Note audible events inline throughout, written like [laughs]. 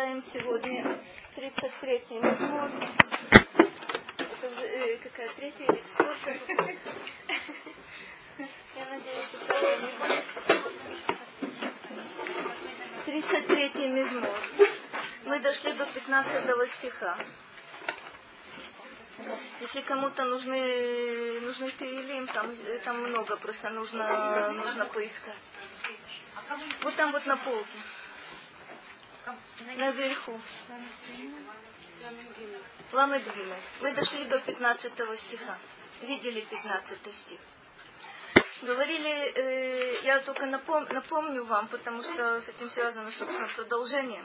читаем сегодня 33-й Мизмор. Это э, какая третья или четвертая? Я надеюсь, что это не будет. 33-й Мизмор. Мы дошли до 15 стиха. Если кому-то нужны, нужны Таилим, там, там много, просто нужно, нужно поискать. Вот там вот на полке. Наверху. Ламет Гимель. Мы дошли до 15 стиха. Видели 15 стих. Говорили, э, я только напом, напомню вам, потому что с этим связано, собственно, продолжение.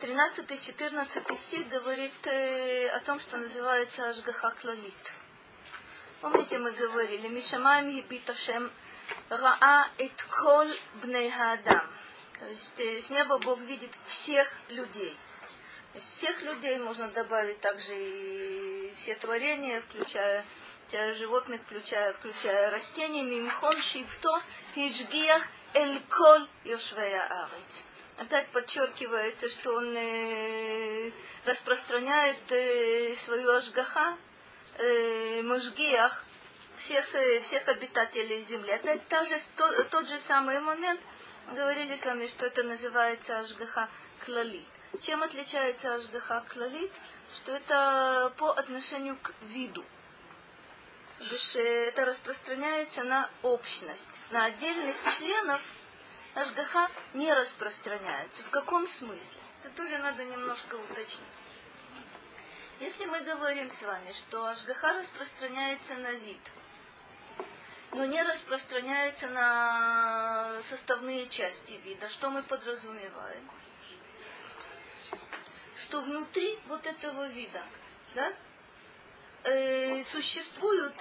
13-14 стих говорит э, о том, что называется Ашгаха. Помните, мы говорили, Мишамаем Ебиташем Раа Эт Кол Бней Адам. Э, с неба Бог видит всех людей. То есть всех людей можно добавить также и все творения, включая животных, включая, включая растения, мимхон, шифто, хиджгиях, эль кол, йошвея арец. Опять подчеркивается, что он э, распространяет э, свою ашгаха, э, мажгиях, всех, э, всех обитателей земли. Опять та же, то, тот же самый момент, говорили с вами, что это называется Ашгаха Клалит. Чем отличается Ашгаха Клалит? Что это по отношению к виду. Это распространяется на общность. На отдельных членов Ашгаха не распространяется. В каком смысле? Это тоже надо немножко уточнить. Если мы говорим с вами, что Ашгаха распространяется на вид – но не распространяется на составные части вида. Что мы подразумеваем? Что внутри вот этого вида да, э, существуют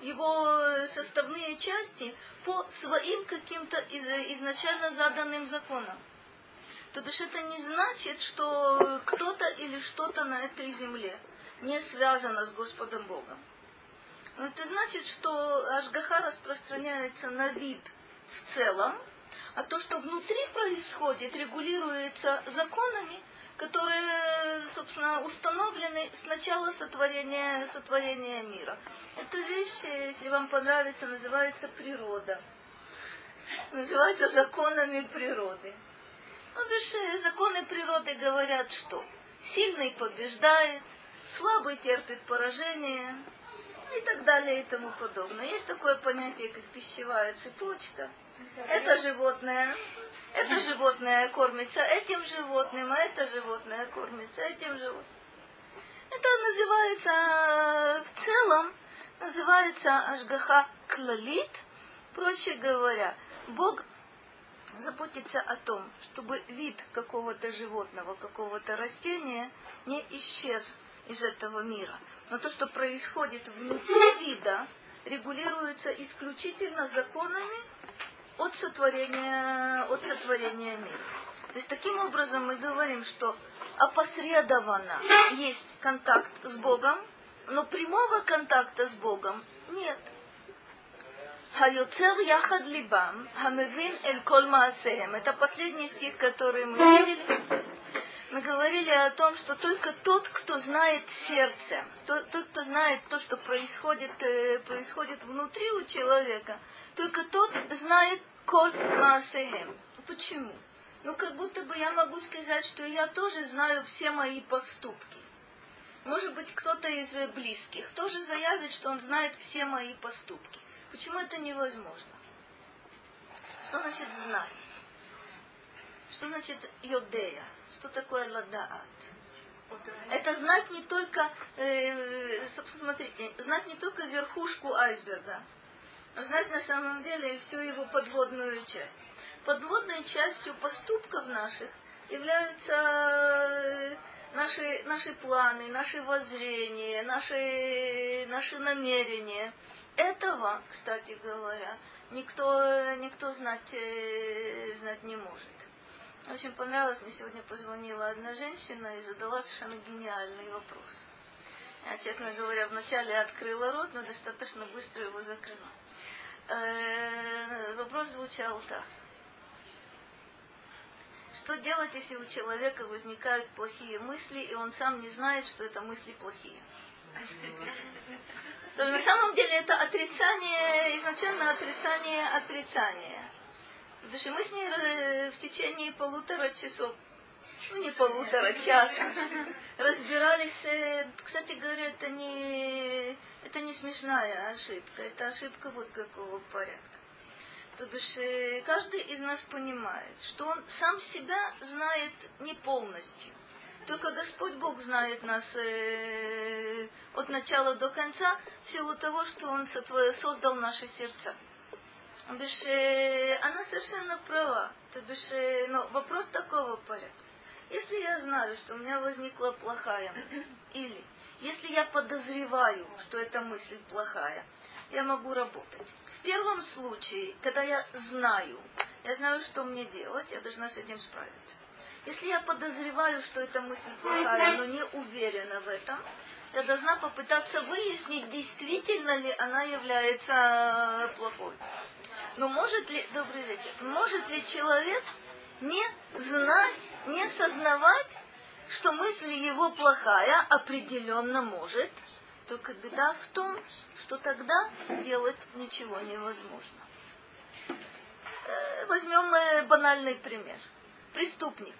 его составные части по своим каким-то из, изначально заданным законам. То бишь это не значит, что кто-то или что-то на этой земле не связано с Господом Богом. Но ну, это значит, что Ашгаха распространяется на вид в целом, а то, что внутри происходит, регулируется законами, которые, собственно, установлены с начала сотворения, сотворения мира. Эта вещь, если вам понравится, называется природа. Называется законами природы. Ну, видишь, законы природы говорят, что сильный побеждает, слабый терпит поражение, и так далее и тому подобное. Есть такое понятие, как пищевая цепочка. Это животное, это животное кормится этим животным, а это животное кормится этим животным. Это называется в целом, называется Ашгаха Клалит. Проще говоря, Бог заботится о том, чтобы вид какого-то животного, какого-то растения не исчез из этого мира. Но то, что происходит внутри вида, регулируется исключительно законами от сотворения, от сотворения мира. То есть таким образом мы говорим, что опосредованно есть контакт с Богом, но прямого контакта с Богом нет. Хайоцер яхад либам, хамевин эль кол маасеем. Это последний стих, который мы видели мы говорили о том, что только тот, кто знает сердце, тот, тот кто знает то, что происходит, э, происходит внутри у человека, только тот знает коль маасехем. Почему? Ну, как будто бы я могу сказать, что я тоже знаю все мои поступки. Может быть, кто-то из близких тоже заявит, что он знает все мои поступки. Почему это невозможно? Что значит знать? Что значит йодея? Что такое ладаат? Это знать не только, э, собственно, смотрите, знать не только верхушку айсберга, но знать на самом деле всю его подводную часть. Подводной частью поступков наших являются э, наши, наши планы, наши воззрения, наши, наши намерения. Этого, кстати говоря, никто, никто знать, э, знать не может. Очень понравилось, мне сегодня позвонила одна женщина и задала совершенно гениальный вопрос. Я, честно говоря, вначале открыла рот, но достаточно быстро его закрыла. Э, вопрос звучал так. Что делать, если у человека возникают плохие мысли, и он сам не знает, что это мысли плохие? То есть на самом деле это отрицание, изначально отрицание отрицания. Потому что мы с ней э, в течение полутора часов, ну не полутора, часа, разбирались. Э, кстати говоря, это не, это не смешная ошибка, это ошибка вот какого порядка. То бишь, э, каждый из нас понимает, что он сам себя знает не полностью. Только Господь Бог знает нас э, от начала до конца в силу того, что Он создал наши сердца. Бишь, э, она совершенно права. То бишь, э, но вопрос такого порядка. Если я знаю, что у меня возникла плохая мысль, или если я подозреваю, что эта мысль плохая, я могу работать первом случае, когда я знаю, я знаю, что мне делать, я должна с этим справиться. Если я подозреваю, что эта мысль плохая, но не уверена в этом, я должна попытаться выяснить, действительно ли она является плохой. Но может ли, добрый вечер, может ли человек не знать, не сознавать, что мысль его плохая, определенно может, только беда в том, что тогда делать ничего невозможно. Э, возьмем э, банальный пример. Преступник.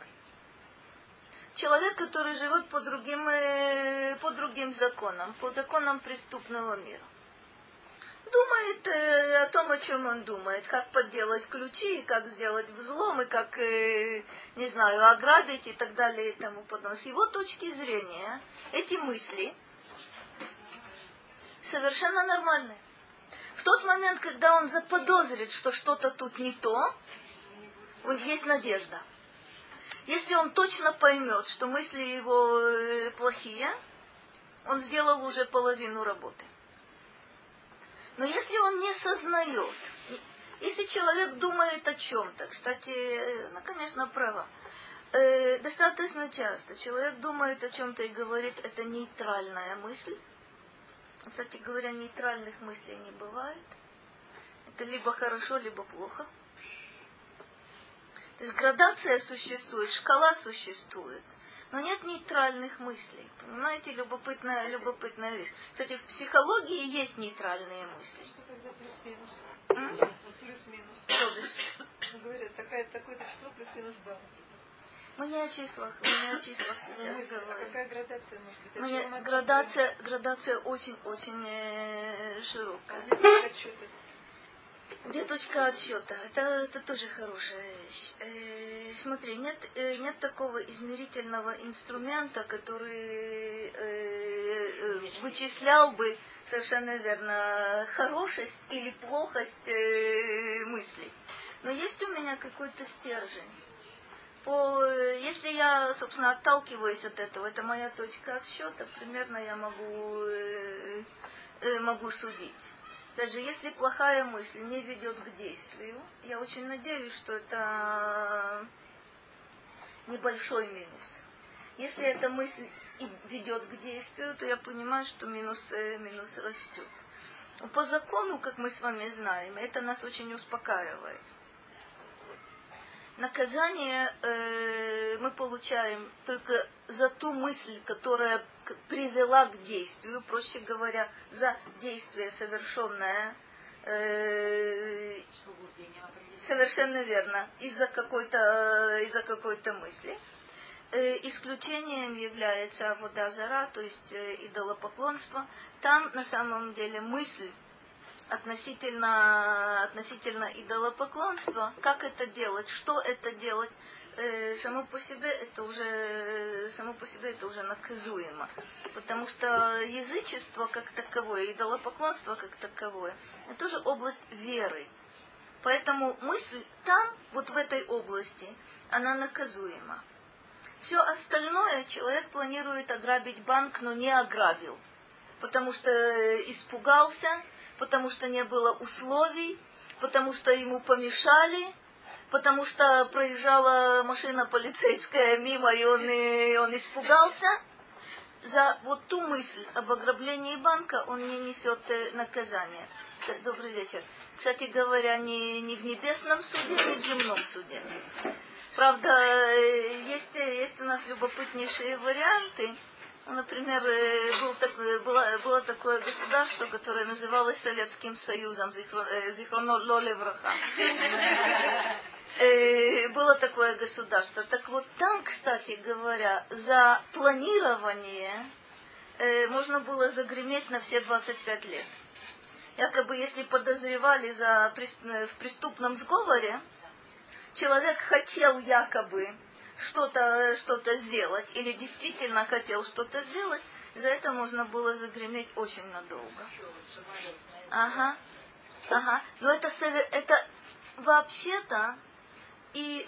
Человек, который живет по другим, э, по другим законам, по законам преступного мира. Думает о том, о чем он думает, как подделать ключи, как сделать взлом, и как, не знаю, ограбить и так далее и тому подобное. С его точки зрения эти мысли – совершенно нормальные. В тот момент, когда он заподозрит, что что-то тут не то, вот есть надежда. Если он точно поймет, что мысли его э, плохие, он сделал уже половину работы. Но если он не сознает, если человек думает о чем-то, кстати, ну, конечно, права, э, достаточно часто человек думает о чем-то и говорит, это нейтральная мысль, кстати говоря, нейтральных мыслей не бывает. Это либо хорошо, либо плохо. То есть градация существует, шкала существует. Но нет нейтральных мыслей. Понимаете, любопытная, любопытная вещь. Кстати, в психологии есть нейтральные мысли. Плюс-минус. Говорят, такое, такое-то число плюс-минус 2. Мы не о числах, мы не о числах сейчас ну, говорим. Какая градация может быть? Мы градация, градация очень-очень э, широкая. Где точка отсчета? Это, это тоже хорошая вещь. Э, смотри, нет, э, нет такого измерительного инструмента, который э, э, вычислял бы совершенно верно хорошесть или плохость э, мыслей. Но есть у меня какой-то стержень по, если я, собственно, отталкиваюсь от этого, это моя точка отсчета, примерно я могу, э, могу судить. Даже если плохая мысль не ведет к действию, я очень надеюсь, что это небольшой минус. Если эта мысль ведет к действию, то я понимаю, что минус, э, минус растет. по закону, как мы с вами знаем, это нас очень успокаивает наказание э, мы получаем только за ту мысль, которая привела к действию, проще говоря, за действие совершенное э, совершенно верно, из-за какой-то из-за какой-то мысли. Э, исключением является вода зара, то есть э, идолопоклонство. Там на самом деле мысль относительно, относительно идолопоклонства, как это делать, что это делать, э, само по себе это уже само по себе это уже наказуемо. Потому что язычество как таковое, идолопоклонство как таковое, это тоже область веры. Поэтому мысль там, вот в этой области, она наказуема. Все остальное человек планирует ограбить банк, но не ограбил. Потому что испугался, потому что не было условий, потому что ему помешали, потому что проезжала машина полицейская мимо, и он, и он испугался. За вот ту мысль об ограблении банка он не несет э, наказание. Добрый вечер. Кстати говоря, не, не в небесном суде, не в земном суде. Правда, э, есть, есть у нас любопытнейшие варианты. Например, э, был так, было, было такое государство, которое называлось Советским Союзом, Зихроно Лолевраха. [laughs] Было такое государство. Так вот там, кстати говоря, за планирование можно было загреметь на все 25 лет. Якобы, если подозревали за, в преступном сговоре, человек хотел якобы что-то что сделать или действительно хотел что-то сделать, за это можно было загреметь очень надолго. Ага. Ага. Но это, это вообще-то и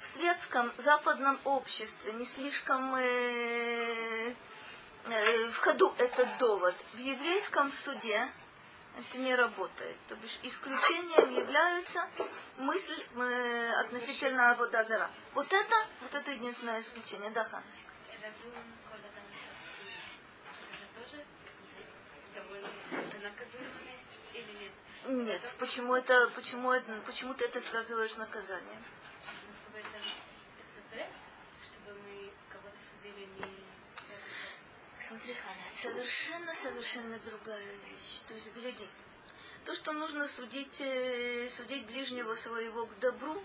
в светском западном обществе не слишком э, э, в ходу этот довод. В еврейском суде это не работает. То бишь исключением являются мысль э, относительно Аводазара. Вот это, вот это единственное исключение. Да, Ханс? Нет, почему это, почему это, почему ты это связываешь с наказанием? Чтобы мы кого-то судили не смотри, Ханя, совершенно-совершенно другая вещь. То есть, гляди, то, что нужно судить, э, судить ближнего своего к добру,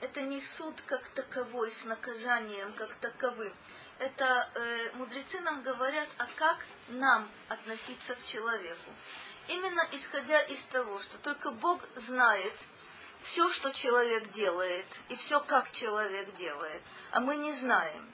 это не суд как таковой, с наказанием как таковым. Это э, мудрецы нам говорят, а как нам относиться к человеку. Именно исходя из того, что только Бог знает все, что человек делает, и все, как человек делает, а мы не знаем.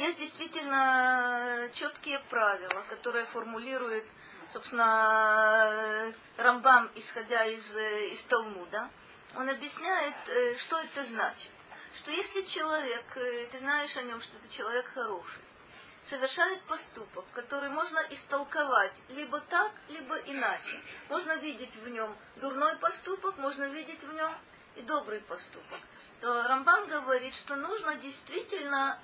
Есть действительно четкие правила, которые формулирует, собственно, Рамбам, исходя из, из Талмуда. Он объясняет, э, что это значит. Что если человек, э, ты знаешь о нем, что это человек хороший, совершает поступок, который можно истолковать либо так, либо иначе. Можно видеть в нем дурной поступок, можно видеть в нем и добрый поступок. То Рамбам говорит, что нужно действительно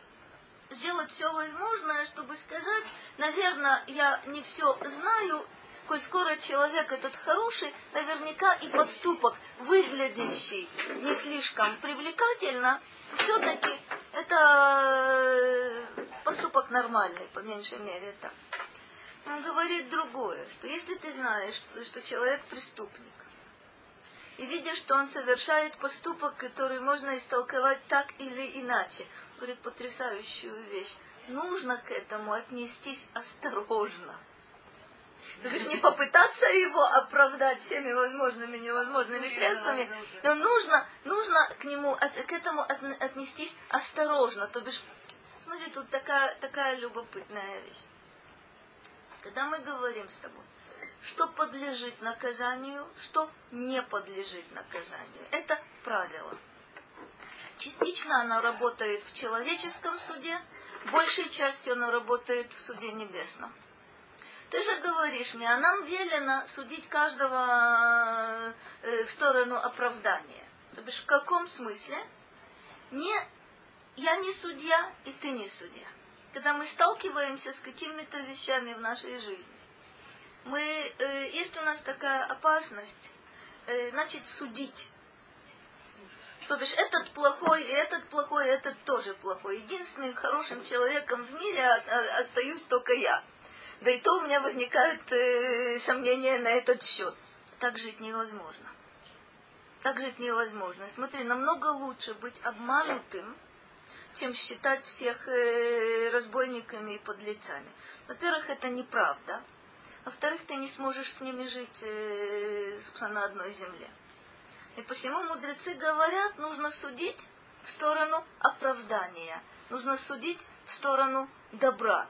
сделать все возможное, чтобы сказать, наверное, я не все знаю, коль скоро человек этот хороший, наверняка и поступок, выглядящий не слишком привлекательно, все-таки это э, поступок нормальный, по меньшей мере так. Он говорит другое, что если ты знаешь, что, что человек преступник, и видишь, что он совершает поступок, который можно истолковать так или иначе. Говорит потрясающую вещь. Нужно к этому отнестись осторожно. То бишь не попытаться его оправдать всеми возможными и невозможными средствами, но нужно, нужно к нему, к этому отнестись осторожно. То бишь, смотри, тут такая, такая любопытная вещь. Когда мы говорим с тобой, что подлежит наказанию, что не подлежит наказанию. Это правило. Частично оно работает в человеческом суде, большей частью оно работает в суде небесном. Ты же говоришь мне, а нам велено судить каждого э, в сторону оправдания. То бишь, в каком смысле? Не, я не судья, и ты не судья. Когда мы сталкиваемся с какими-то вещами в нашей жизни, мы, э, есть у нас такая опасность э, начать судить. То бишь, этот плохой, и этот плохой, и этот тоже плохой. Единственным хорошим человеком в мире остаюсь только я. Да и то у меня возникают э, сомнения на этот счет. Так жить невозможно. Так жить невозможно. Смотри, намного лучше быть обманутым, чем считать всех э, разбойниками и подлецами. Во-первых, это неправда. Во-вторых, ты не сможешь с ними жить, э, собственно, на одной земле. И посему мудрецы говорят, нужно судить в сторону оправдания, нужно судить в сторону добра,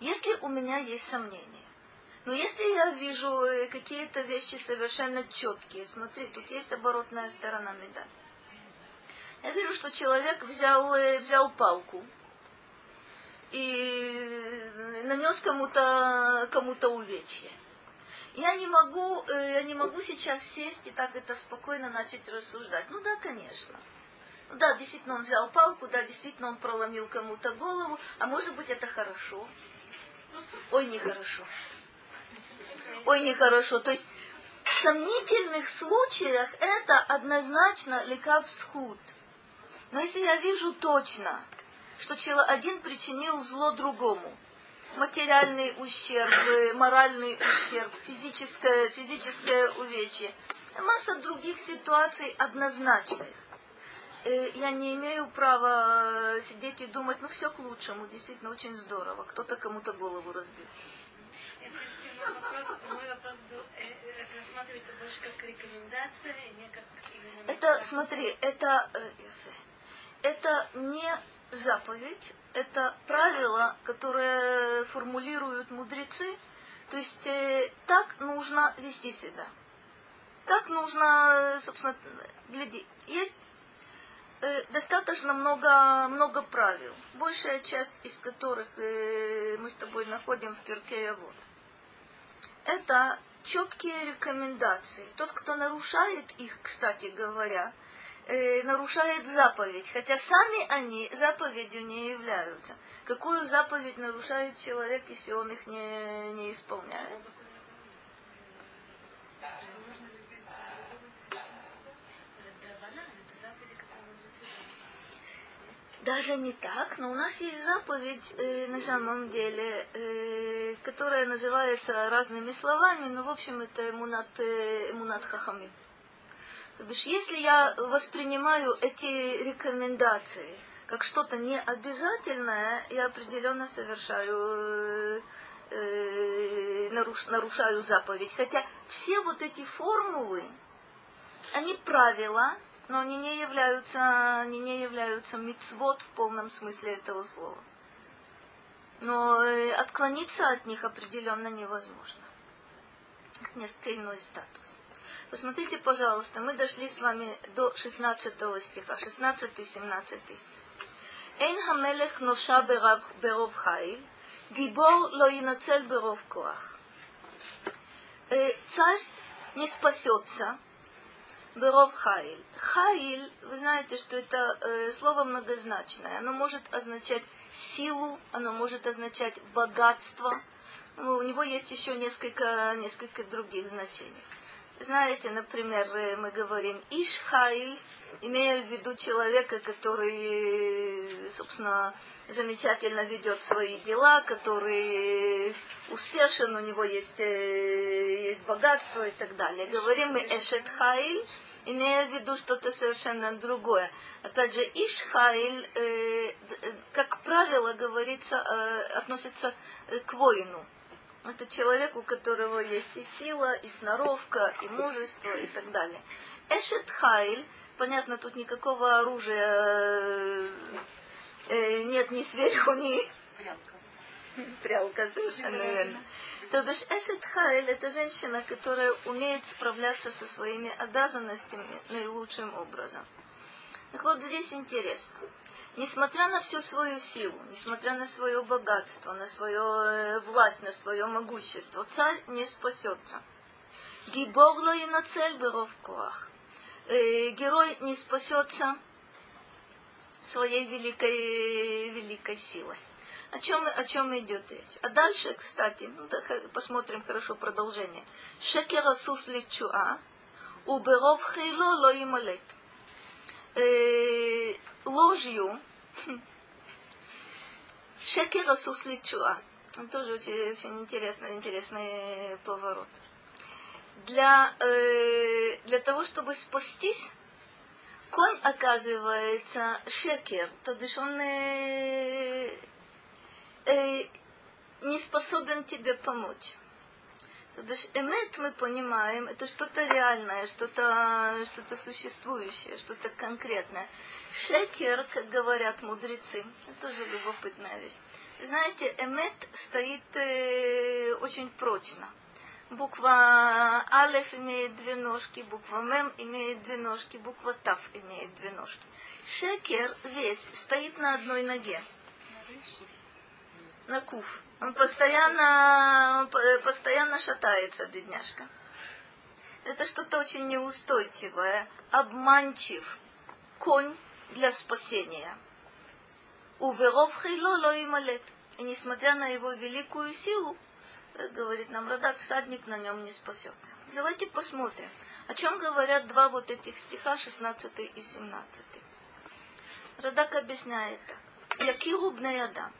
если у меня есть сомнения. Но если я вижу э, какие-то вещи совершенно четкие, смотри, тут есть оборотная сторона медали. Я вижу, что человек взял, э, взял палку, и нанес кому-то кому увечье. Я не могу, э, я не могу сейчас сесть и так это спокойно начать рассуждать. Ну да, конечно. Ну да, действительно он взял палку, да, действительно он проломил кому-то голову, а может быть это хорошо. Ой, нехорошо. Ой, нехорошо. То есть в сомнительных случаях это однозначно лекав схуд. Но если я вижу точно, что один причинил зло другому, материальный ущерб, моральный ущерб, физическое, физическое увечье, масса других ситуаций однозначных. Э, я не имею права э, сидеть и думать, ну все к лучшему, действительно очень здорово, кто-то кому-то голову разбил. э. Это, смотри, это, это не заповедь, это правило, которое формулируют мудрецы, то есть э, так нужно вести себя. Так нужно, собственно, гляди. Есть э, достаточно много, много правил, большая часть из которых э, мы с тобой находим в Перке вот. Это четкие рекомендации. Тот, кто нарушает их, кстати говоря, э, нарушает заповедь, хотя сами они заповедью не являются. Какую заповедь нарушает человек, если он их не, не исполняет? Даже не так, но у нас есть заповедь э, на самом деле, э, которая называется разными словами, но в общем это эмунат, э, эмунат хахамим. То бишь, если я воспринимаю эти рекомендации как что-то необязательное, я определенно совершаю, э, э, наруш, нарушаю заповедь. Хотя все вот эти формулы, они правила, но они не являются, они не являются мицвод в полном смысле этого слова. Но э, отклониться от них определенно невозможно. Несколько иной статус. Посмотрите, пожалуйста, мы дошли с вами до 16 стиха, 16 и 17 стих. Эйн хамелех ноша беров хайль, гибор ло иноцель беров коах. Э, царь не спасется, беров хайль. Хайль, вы знаете, что это э, слово многозначное. Оно может означать силу, оно может означать богатство. Ну, у него есть еще несколько, несколько других значений. Знаете, например, э, мы говорим Ишхайль, имея в виду человека, который, собственно, замечательно ведет свои дела, который успешен, у него есть, э, есть богатство и так далее. Говорим мы Эшет Хайль, имея в виду что-то совершенно другое. Опять же, Ишхайль, э, как правило, говорится, относится к воину. Это человек, у которого есть и сила, и сноровка, и мужество, и так далее. Эшет Хайль, понятно, тут никакого оружия э, нет ни сверху, ни... Прялка. Прялка, совершенно верно. То бишь Эшет Хайль это женщина, которая умеет справляться со своими обязанностями наилучшим образом. Так вот здесь интересно несмотря на всю свою силу, несмотря на свое богатство, на свою э, власть, на свое могущество, царь не спасется. Гибогло и на цель беров коах. Э, герой не спасется своей великой, великой силой. О чем, о чем идет речь? А дальше, кстати, ну, да, посмотрим хорошо продолжение. Шекер асус личуа, уберов хейло ло ималет. Э, ложью Шекер Асус Личуа. Тоже очень, очень интересный, интересный поворот. Для, э, для того, чтобы спастись, конь оказывается шекер, то бишь он э, э, не способен тебе помочь. То бишь эмет мы понимаем, это что-то реальное, что-то что существующее, что-то конкретное. Шекер, как говорят мудрецы, это тоже любопытная вещь. Знаете, эмет стоит э, очень прочно. Буква Алеф имеет две ножки, буква Мем имеет две ножки, буква Тав имеет две ножки. Шекер весь стоит на одной ноге. На куф. Он постоянно, постоянно шатается, бедняжка. Это что-то очень неустойчивое, обманчив. Конь для спасения. У веров хейло ло ималет. И несмотря на его великую силу, говорит нам Радак, всадник на нем не спасется. Давайте посмотрим, о чем говорят два вот этих стиха, 16 и 17. Радак объясняет так. Якиру бней адам.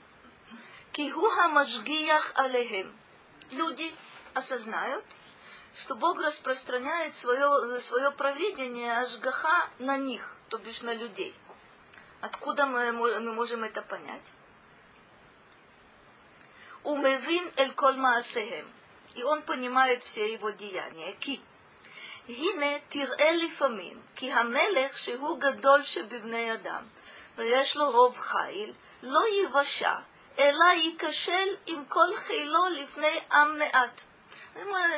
Кигу хамашгиях алехем. Люди осознают, что Бог распространяет свое, свое провидение Ашгаха на них, то бишь на людей. Откуда мы, мы можем это понять? Умевин эль коль маасехем. И он понимает все его деяния. Ки. הנה תראה לפעמים, כי המלך שהוא גדול שבבני אדם, ויש לו רוב חיל, לא ייוושע, אלא ייכשל עם כל חילו לפני עם מעט.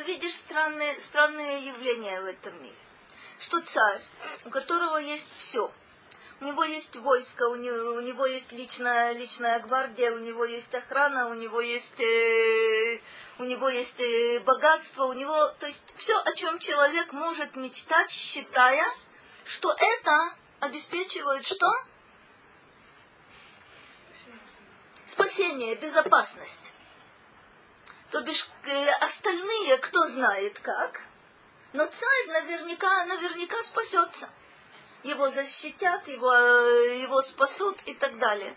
Видишь странные, странные явления в этом мире. Что царь, у которого есть все, у него есть войско, у него, у него есть личная, личная гвардия, у него есть охрана, у него есть, э, у него есть э, богатство, у него, то есть все, о чем человек может мечтать, считая, что это обеспечивает что? Спасение, безопасность. То бишь э, остальные, кто знает как, но царь наверняка, наверняка спасется его защитят, его, э, его спасут и так далее.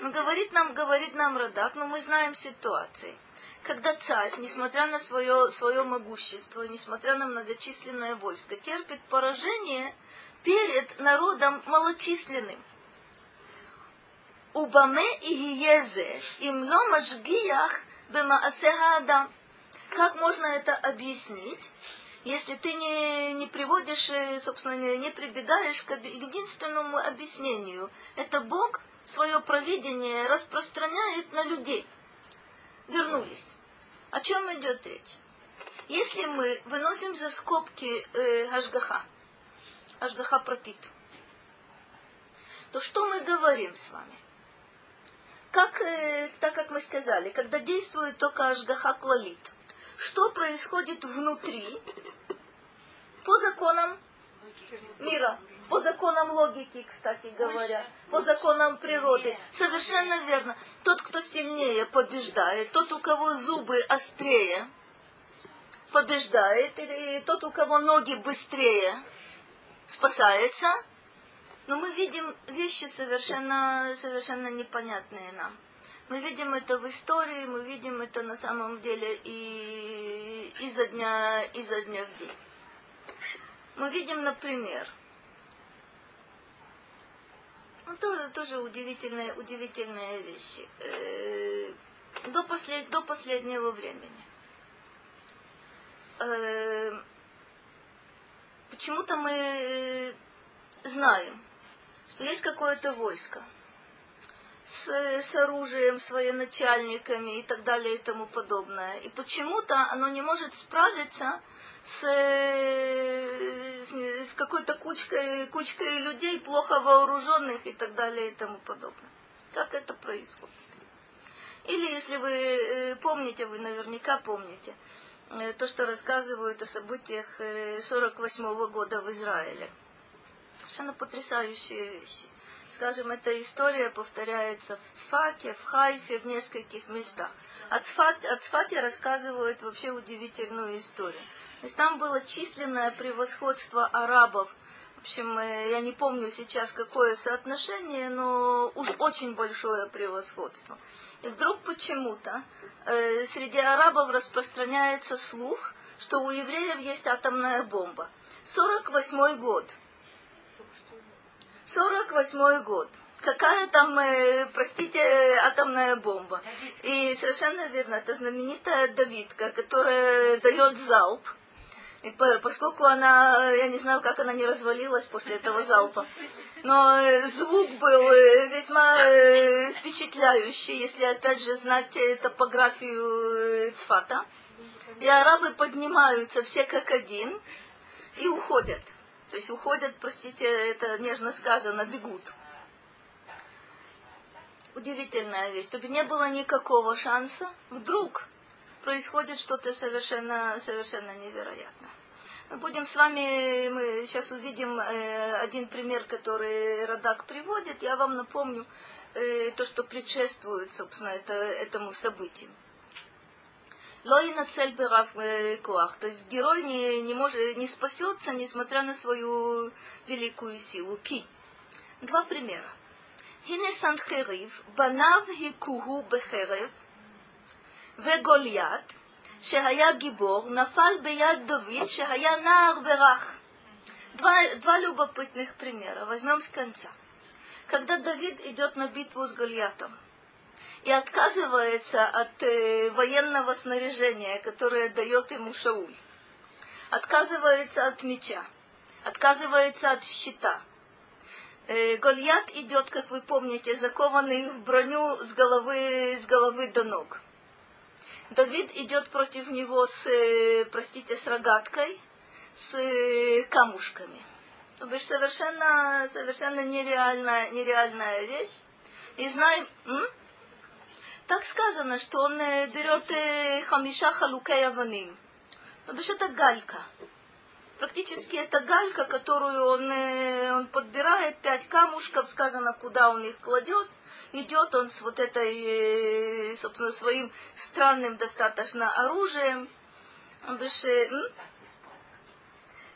Но говорит нам, говорит нам Радак, но мы знаем ситуации, когда царь, несмотря на свое, свое могущество, несмотря на многочисленное войско, терпит поражение перед народом малочисленным. Убаме и Езе, им ломашгиях бемаасе адам. Как можно это объяснить? Если ты не, не приводишь, э, собственно, не, не прибегаешь к единственному объяснению. Это Бог свое провидение распространяет на людей. Вернулись. О чем идет речь? Если мы выносим за скобки э, Ашгаха, Ашгаха протит, то что мы говорим с вами? Как, э, так как мы сказали, когда действует только Ашгаха клалит – что происходит внутри по законам мира, по законам логики, кстати говоря, по законам природы. Совершенно верно. Тот, кто сильнее, побеждает. Тот, у кого зубы острее, побеждает. И тот, у кого ноги быстрее, спасается. Но мы видим вещи совершенно, совершенно непонятные нам. Мы видим это в истории, мы видим это на самом деле и изо дня, изо дня в день. Мы видим, например, ну, тоже, тоже удивительные, удивительные вещи. Э, до, послед, до последнего времени. Э, почему-то мы знаем, что есть какое-то войско – с, с оружием, с военачальниками и так далее и тому подобное. И почему-то оно не может справиться с, с, с какой-то кучкой, кучкой людей, плохо вооруженных и так далее и тому подобное. Как это происходит? Или если вы э, помните, вы наверняка помните, э, то, что рассказывают о событиях 48 э, года в Израиле. Совершенно потрясающие вещи. Скажем, эта история повторяется в Цфате, в Хайфе, в нескольких местах. О Цфате, о Цфате рассказывают вообще удивительную историю. То есть там было численное превосходство арабов. В общем, э, я не помню сейчас какое соотношение, но уж очень большое превосходство. И вдруг почему-то э, среди арабов распространяется слух, что у евреев есть атомная бомба. 48 год – 48 год. Какая там, э, простите, атомная бомба. И совершенно верно, это знаменитая давидка, которая дает залп. И поскольку она, я не знаю, как она не развалилась после этого залпа, но э, звук был э, весьма впечатляющий, если опять же знать топографию Цфата. И арабы поднимаются все как один и уходят. То есть уходят, простите, это нежно сказано, бегут. Удивительная вещь. Чтобы не было никакого шанса, вдруг происходит что-то совершенно, совершенно невероятное. Мы будем с вами, мы сейчас увидим э, один пример, который Радак приводит. Я вам напомню э, то, что предшествует, собственно, это, этому событию. Лоина цель берав куах. То есть герой не, не, может, не спасется, несмотря на свою великую силу. Ки. Два примера. הנה סנחריב, בניו היכוהו בחרב, וגוליית, שהיה גיבור, נפל ביד דוד, שהיה נער ורך. Два, два любопытных примера. Возьмем с конца. Когда Давид идет на битву с Гольятом и отказывается от э, военного снаряжения, которое дает ему Шауль, отказывается от меча, отказывается от щита. Э, Гольят идет, как вы помните, закованный в броню с головы, с головы до ног. Давид идет против него с, э, простите, с рогаткой, с э, камушками. То бишь совершенно, совершенно нереальная, нереальная вещь. И знаем, м? Так сказано, что он берет хамиша халукей аваним. То бишь это галька. Практически это галька, которую он, он подбирает, пять камушков, сказано, куда он их кладет, идет он с вот этой, собственно, своим странным достаточно оружием.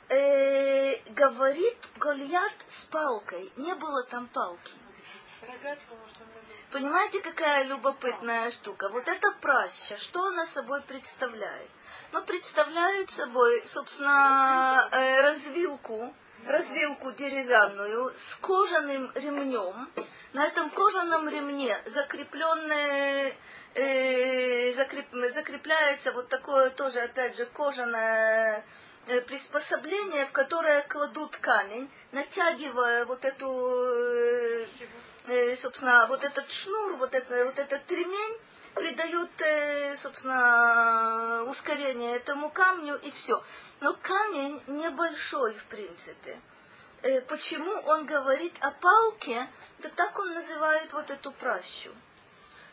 Э, говорит Гольят с палкой. Не было там палки. Понимаете, какая любопытная штука? Вот эта праща, что она собой представляет? Ну, представляет собой, собственно, э, развилку, развилку деревянную с кожаным ремнем. На этом кожаном ремне закрепленное, э, закреп, закрепляется вот такое тоже, опять же, кожаное э, приспособление, в которое кладут камень, натягивая вот эту, э собственно, вот этот шнур, вот, это, вот этот ремень, придают, э, собственно, ускорение этому камню и все. Но камень небольшой, в принципе. Э, почему он говорит о палке, да так он называет вот эту пращу.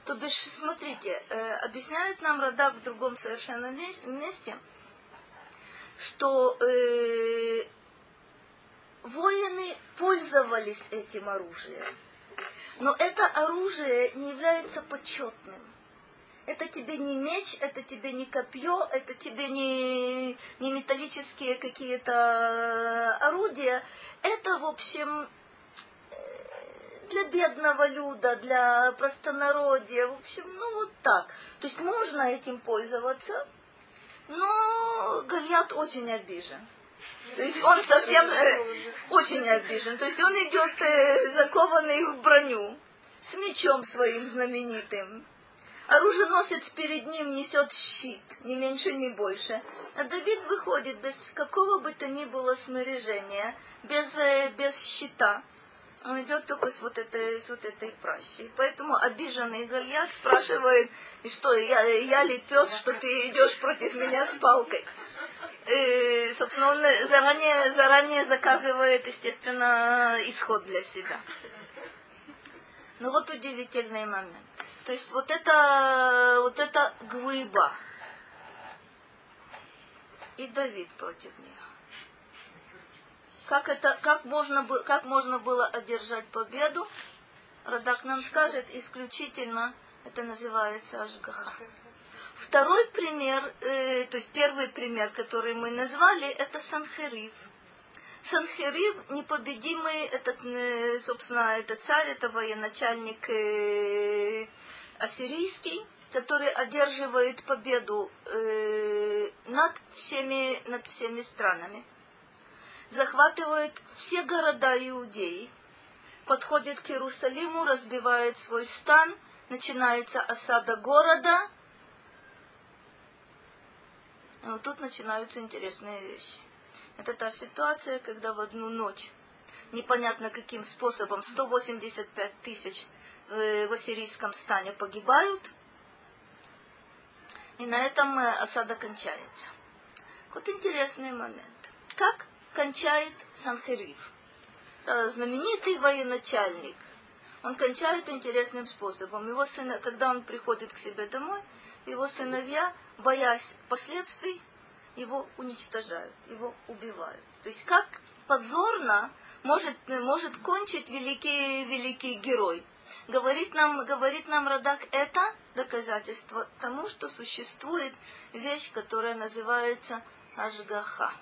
То бишь, смотрите, э, объясняет нам Радак в другом совершенно месте, что э, воины пользовались этим оружием. Но это оружие не является почетным. Это тебе не меч, это тебе не копье, это тебе не, не металлические какие-то орудия. Это, в общем, для бедного люда, для простонародья. В общем, ну вот так. То есть можно этим пользоваться, но Гольят очень обижен. То есть он совсем э, очень обижен. То есть он идет э, закованный в броню с мечом своим знаменитым. Оруженосец перед ним несет щит, ни меньше, ни больше. А Давид выходит без какого бы то ни было снаряжения, без, э, без щита. Он идет только с вот этой, с вот этой пращей. Поэтому обиженный Гольят спрашивает, и что, я, я ли пес, что ты идешь против меня с палкой? И, собственно, он заранее, заранее заказывает, естественно, исход для себя. Ну вот удивительный момент. То есть вот это, вот это глыба. И Давид против нее. Как, это, как, можно, как можно было одержать победу? Радак нам скажет, исключительно это называется Ашгаха. Второй пример, э, то есть первый пример, который мы назвали, это Санхерив. Санхерив непобедимый, этот, э, собственно, это царь, это военачальник э, ассирийский, который одерживает победу э, над, всеми, над всеми странами, захватывает все города Иудеи, подходит к Иерусалиму, разбивает свой стан, начинается осада города. И вот тут начинаются интересные вещи. Это та ситуация, когда в одну ночь непонятно каким способом 185 тысяч в ассирийском стане погибают, и на этом э, осада кончается. Вот интересный момент. Как кончает Санхериф? Знаменитый военачальник. Он кончает интересным способом. Его сына, когда он приходит к себе домой, его сыновья, боясь последствий, его уничтожают, его убивают. То есть как позорно может, может кончить великий, великий герой. Говорит нам, говорит нам Радак, это доказательство тому, что существует вещь, которая называется Ашгаха.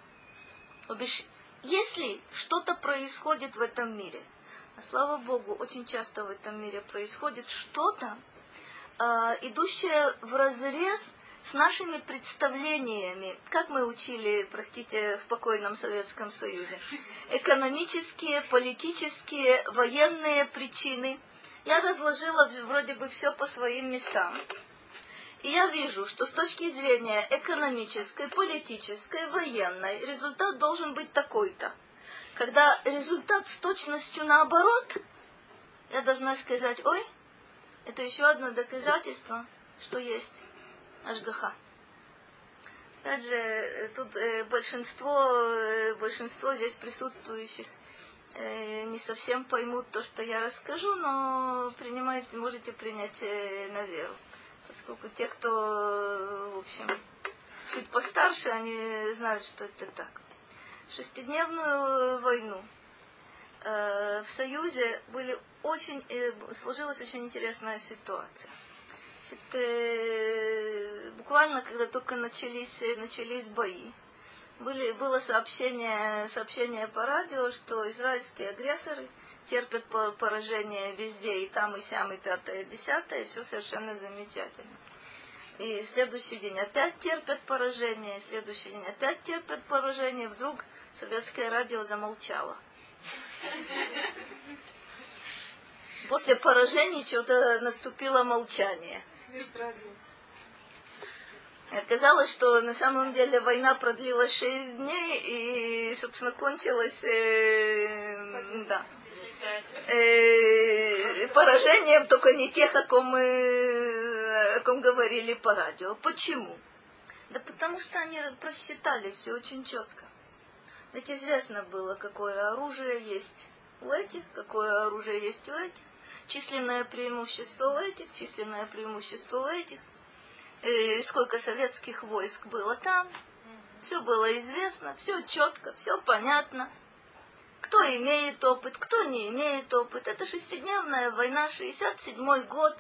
Если что-то происходит в этом мире, А слава Богу, очень часто в этом мире происходит что-то, э, идущее в разрез с нашими представлениями, как мы учили, простите, в покойном Советском Союзе, экономические, политические, военные причины. Я разложила вроде бы все по своим местам. И я вижу, что с точки зрения экономической, политической, военной, результат должен быть такой-то. Когда результат с точностью наоборот, я должна сказать, ой, это еще одно доказательство, что есть Ашгаха. Опять же, тут э, большинство, э, большинство здесь присутствующих э, не совсем поймут то, что я расскажу, но принимайте, можете принять на веру. Поскольку те, кто, в общем, чуть постарше, они знают, что это так. Шестидневную войну в Союзе были очень, сложилась очень интересная ситуация. Значит, э, буквально, когда только начались, начались бои, были, было сообщение, сообщение по радио, что израильские агрессоры терпят поражение везде, и там, и сям, и пятое, и десятое, и все совершенно замечательно. И следующий день опять терпят поражение, и следующий день опять терпят поражение, и вдруг советское радио замолчало. После поражения что-то наступило молчание. Оказалось, что на самом деле война продлилась шесть дней и, собственно, кончилась э, да, э, поражением, только не тех, о ком мы о ком говорили по радио. Почему? Да потому что они просчитали все очень четко. Ведь известно было, какое оружие есть у этих, какое оружие есть у этих численное преимущество у этих, численное преимущество у этих, и сколько советских войск было там. Все было известно, все четко, все понятно. Кто имеет опыт, кто не имеет опыт. Это шестидневная война, 67 год.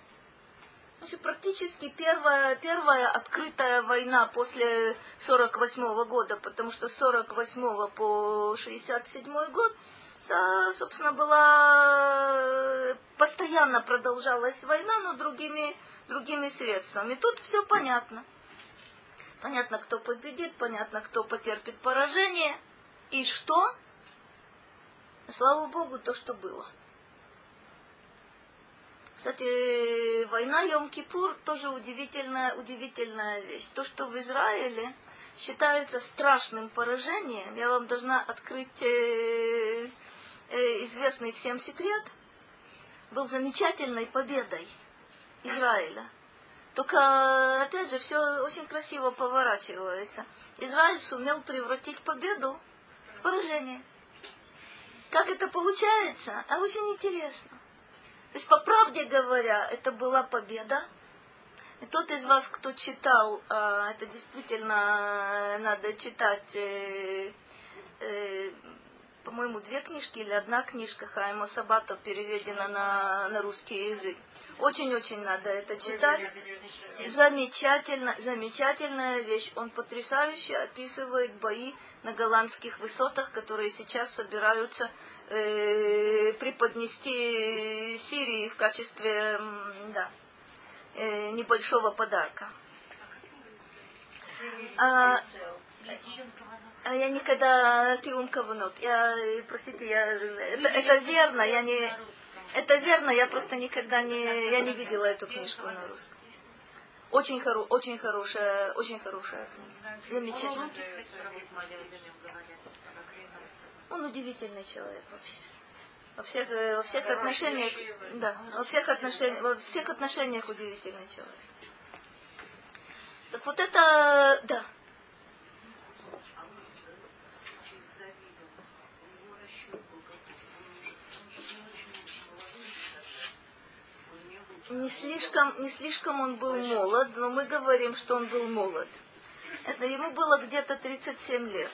Значит, практически первая, первая открытая война после 48 -го года, потому что с 48 по 67 год это, собственно, была постоянно продолжалась война, но другими, другими средствами. Тут все понятно. Понятно, кто победит, понятно, кто потерпит поражение. И что? Слава Богу, то, что было. Кстати, война Йом-Кипур тоже удивительная, удивительная вещь. То, что в Израиле считается страшным поражением, я вам должна открыть э, Э, известный всем секрет был замечательной победой Израиля. Только, опять же, все очень красиво поворачивается. Израиль сумел превратить победу в поражение. Как это получается? А очень интересно. То есть, по правде говоря, это была победа. И тот из вас, кто читал, а, это действительно надо читать э, э, по-моему, две книжки или одна книжка Хайма Сабата переведена на, на русский язык. Очень-очень надо это читать. Замечательно, замечательная вещь. Он потрясающе описывает бои на голландских высотах, которые сейчас собираются э, преподнести Сирии в качестве да, э, небольшого подарка. А, а я никогда кавунот. Я, простите, я, это, это верно, я не, это верно, я просто никогда не, я не видела эту книжку на русском. Очень, хоро, очень хорошая, очень хорошая книга. Замечательно. Он удивительный человек вообще. Во всех, во всех отношениях, да, во всех отношениях, во всех отношениях удивительный человек. Так вот это, да, не слишком, не слишком он был молод, но мы говорим, что он был молод. Это ему было где-то 37 лет.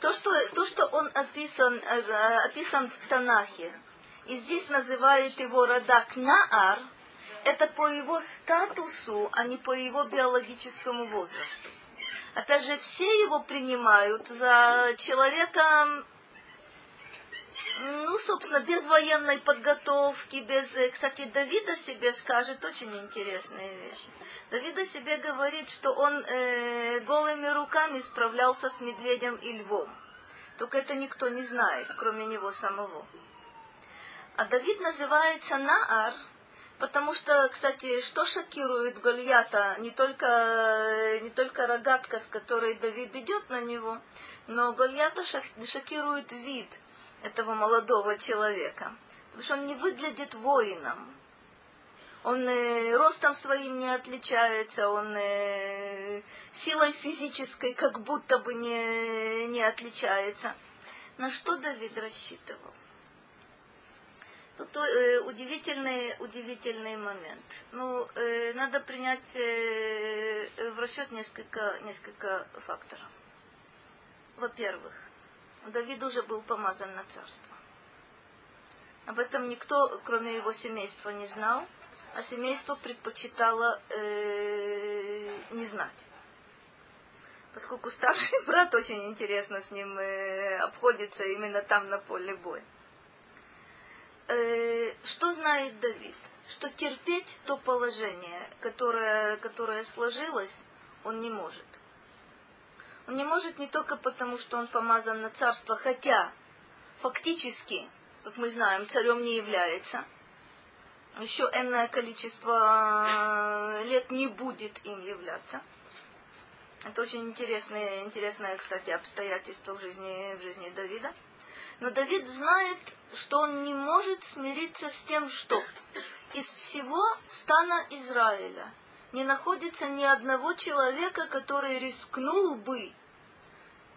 То, что, то, что он описан, э, описан в Танахе, и здесь называет его Радак Наар, это по его статусу, а не по его биологическому возрасту. Опять же, все его принимают за человека ну, собственно, без военной подготовки, без... э, Кстати, Давид о себе скажет очень интересные вещи. Давид о себе говорит, что он э, голыми руками справлялся с медведем и львом. Только это никто не знает, кроме него самого. А Давид называется Наар, потому что, кстати, что шокирует Гольята, не только, э, не только рогатка, с которой Давид идет на него, но Гольята шокирует вид – этого молодого человека. Потому что он не выглядит воином. Он э, ростом своим не отличается, он э, силой физической как будто бы не, не отличается. На что Давид рассчитывал? Тут э, удивительный, удивительный момент. Ну, э, надо принять э, в расчет несколько, несколько факторов. Во-первых, Давид уже был помазан на царство. Об этом никто, кроме его семейства, не знал, а семейство предпочитало э, не знать. Поскольку старший [laughs] брат очень интересно с ним э, обходится именно там на поле боя. Э, что знает Давид? Что терпеть то положение, которое, которое сложилось, он не может. Он не может не только потому, что он помазан на царство, хотя фактически, как мы знаем, царем не является. Еще энное количество лет не будет им являться. Это очень интересное, интересное, кстати, обстоятельство в жизни, в жизни Давида. Но Давид знает, что он не может смириться с тем, что из всего стана Израиля – не находится ни одного человека, который рискнул бы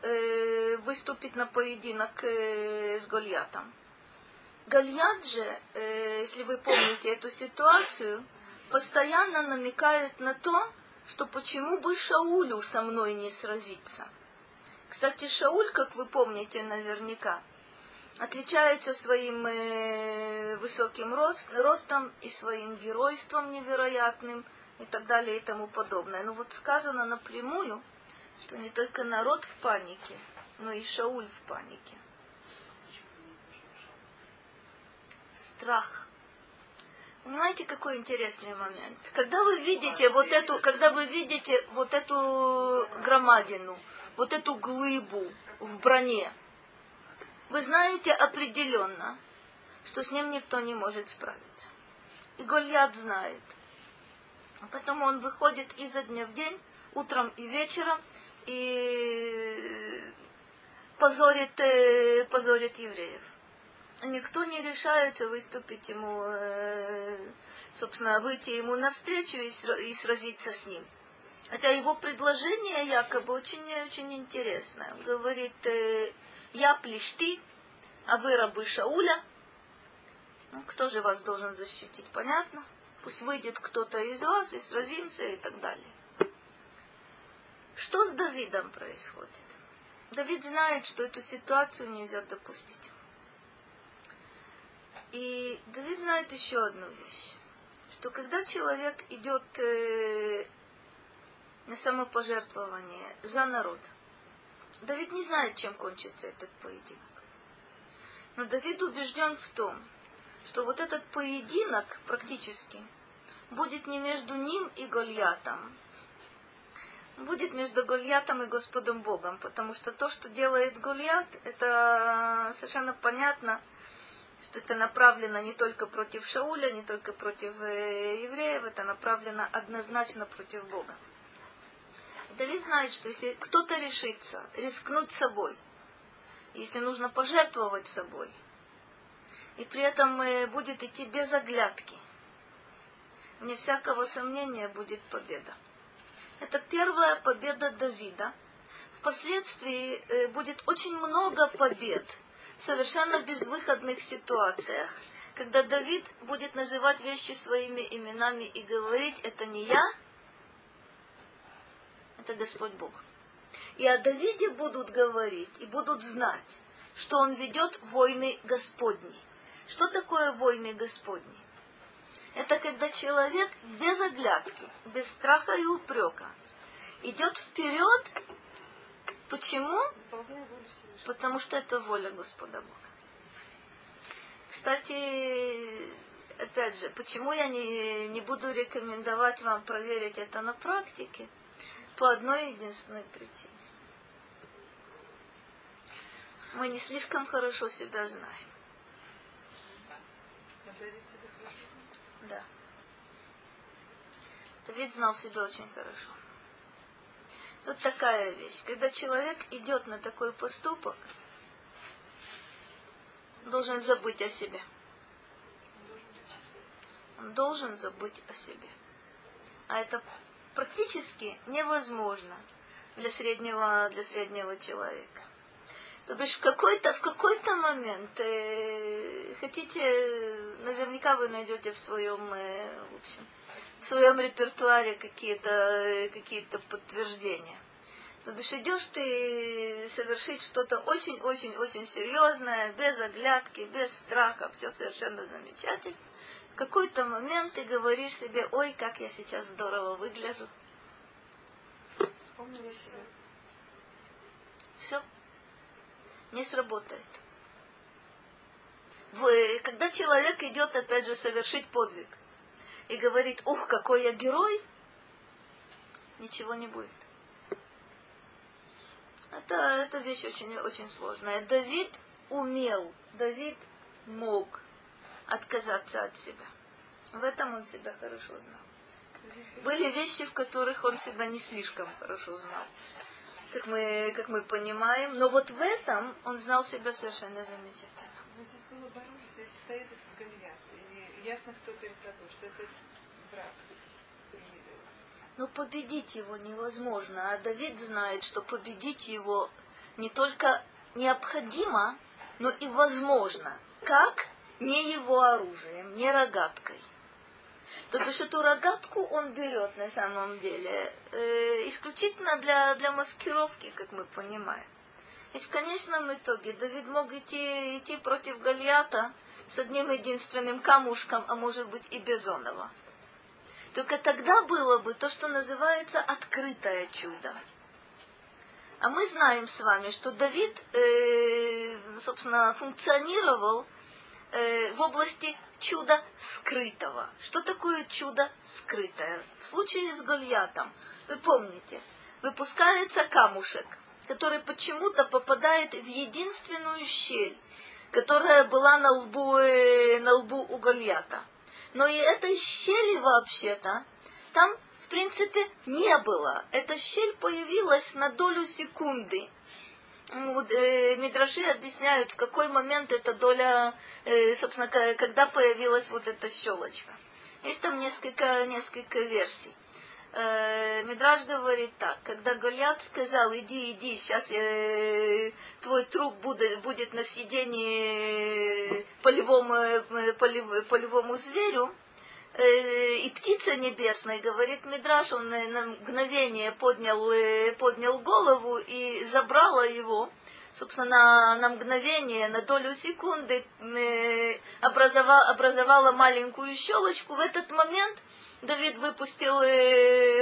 э, выступить на поединок э, с Гольятом. Гольят же, э, если вы помните эту ситуацию, постоянно намекает на то, что почему бы Шаулю со мной не сразиться. Кстати, Шауль, как вы помните наверняка, отличается своим э, высоким рост, ростом и своим геройством невероятным – и так далее и тому подобное. Но вот сказано напрямую, что не только народ в панике, но и Шауль в панике. Страх. Понимаете, какой интересный момент? Когда вы видите вот эту, когда вы видите вот эту громадину, вот эту глыбу в броне, вы знаете определенно, что с ним никто не может справиться. И Гольят знает – Поэтому он выходит изо дня в день, утром и вечером, и позорит, э, позорит евреев. Никто не решается выступить ему, э, собственно, выйти ему навстречу и сразиться с ним. Хотя его предложение якобы очень-очень интересное. Он говорит, э, я плешти, а вы рабы Шауля. Ну, кто же вас должен защитить? Понятно? Пусть выйдет кто-то из вас и сразимся и так далее. Что с Давидом происходит? Давид знает, что эту ситуацию нельзя допустить. И Давид знает еще одну вещь, что когда человек идет э, на самопожертвование за народ, Давид не знает, чем кончится этот поединок. Но Давид убежден в том, что вот этот поединок практически будет не между ним и Гольятом, будет между Гольятом и Господом Богом, потому что то, что делает Гольят, это совершенно понятно, что это направлено не только против Шауля, не только против э, евреев, это направлено однозначно против Бога. Давид знает, что если кто-то решится рискнуть собой, если нужно пожертвовать собой, и при этом э, будет идти без оглядки. Не всякого сомнения будет победа. Это первая победа Давида. Впоследствии э, будет очень много побед в совершенно безвыходных ситуациях, когда Давид будет называть вещи своими именами и говорить, это не я, это Господь Бог. И о Давиде будут говорить и будут знать, что он ведет войны Господни. Что такое войны Господни? Это когда человек без оглядки, без страха и упрека идет вперед. Почему? Потому что это воля Господа Бога. Кстати, опять же, почему я не, не буду рекомендовать вам проверить это на практике? По одной единственной причине. Мы не слишком хорошо себя знаем. Да. Давид знал себя очень хорошо. Тут такая вещь. Когда человек идет на такой поступок, должен забыть о себе. Он должен забыть о себе. А это практически невозможно для среднего, для среднего человека. То бишь в какой-то, в какой-то момент э, хотите, наверняка вы найдете в своем, э, в общем, в своем репертуаре какие-то какие подтверждения. То бишь идешь ты совершить что-то очень-очень-очень серьезное, без оглядки, без страха, все совершенно замечательно. В какой-то момент ты говоришь себе, ой, как я сейчас здорово выгляжу. Вспомнили себя. Все не сработает. Когда человек идет, опять же, совершить подвиг и говорит, ух, какой я герой, ничего не будет. Это, это вещь очень, очень сложная. Давид умел, Давид мог отказаться от себя. В этом он себя хорошо знал. Были вещи, в которых он себя не слишком хорошо знал как мы, как мы понимаем. Но вот в этом он знал себя совершенно замечательно. Но здесь было Баруш, здесь стоит этот Голиаф. И ясно, кто перед тобой, что это враг. Но победить его невозможно. А Давид знает, что победить его не только необходимо, но и возможно. Как? Не его оружием, не рогаткой. То бишь эту рогатку он берет на самом деле э, исключительно для, для маскировки, как мы понимаем. Ведь в конечном итоге Давид мог идти, идти против Гольята с одним единственным камушком, а может быть и Бизонова. Только тогда было бы то, что называется открытое чудо. А мы знаем с вами, что Давид, э, собственно, функционировал э, в области чуда скрытого. Что такое чудо скрытое? В случае с Гольятом, вы помните, выпускается камушек, который почему-то попадает в единственную щель, которая была на лбу, э, на лбу у Гольята. Но и этой щели вообще-то там, в принципе, не было. Эта щель появилась на долю секунды ну, э, Мидраши объясняют, в какой момент эта доля, э, собственно, когда появилась вот эта щелочка. Есть там несколько, несколько версий. Э, Мидраш говорит так, когда Гольят сказал, иди, иди, сейчас я, твой труп будет, будет на съедении полевому, полев, полевому зверю, Э, и птица небесная, говорит Мидраш, он на мгновение поднял, э, поднял голову и забрала его, собственно, на мгновение, на долю секунды э, образовала, образовала маленькую щелочку. В этот момент Давид выпустил,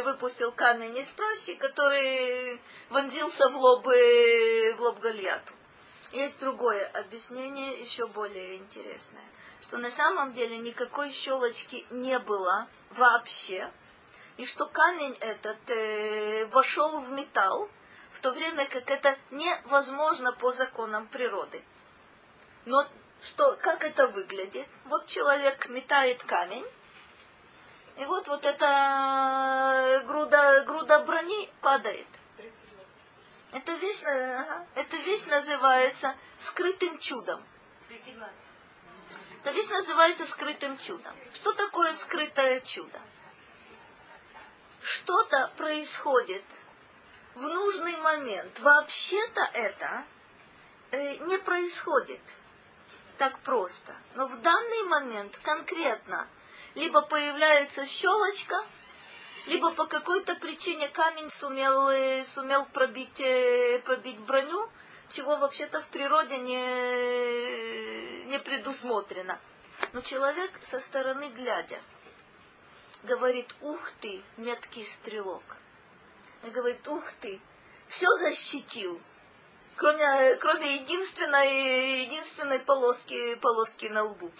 выпустил камень из пращи, который вонзился в лоб, в лоб Гольяту. Есть другое объяснение, еще более интересное что на самом деле никакой щелочки не было вообще, и что камень этот э, вошел в металл, в то время как это невозможно по законам природы. Но что, как это выглядит? Вот человек метает камень, и вот вот эта груда, груда брони падает. Эта вещь, эта вещь называется скрытым чудом. Эта вещь называется скрытым чудом. Что такое скрытое чудо? Что-то происходит в нужный момент. Вообще-то это э, не происходит так просто. Но в данный момент конкретно либо появляется щелочка, либо по какой-то причине камень сумел, э, сумел пробить, э, пробить броню, чего вообще-то в природе не, не предусмотрено. Но человек со стороны глядя говорит, ух ты, меткий стрелок. И говорит, ух ты, все защитил. кроме, кроме единственной, единственной полоски, полоски на лбу.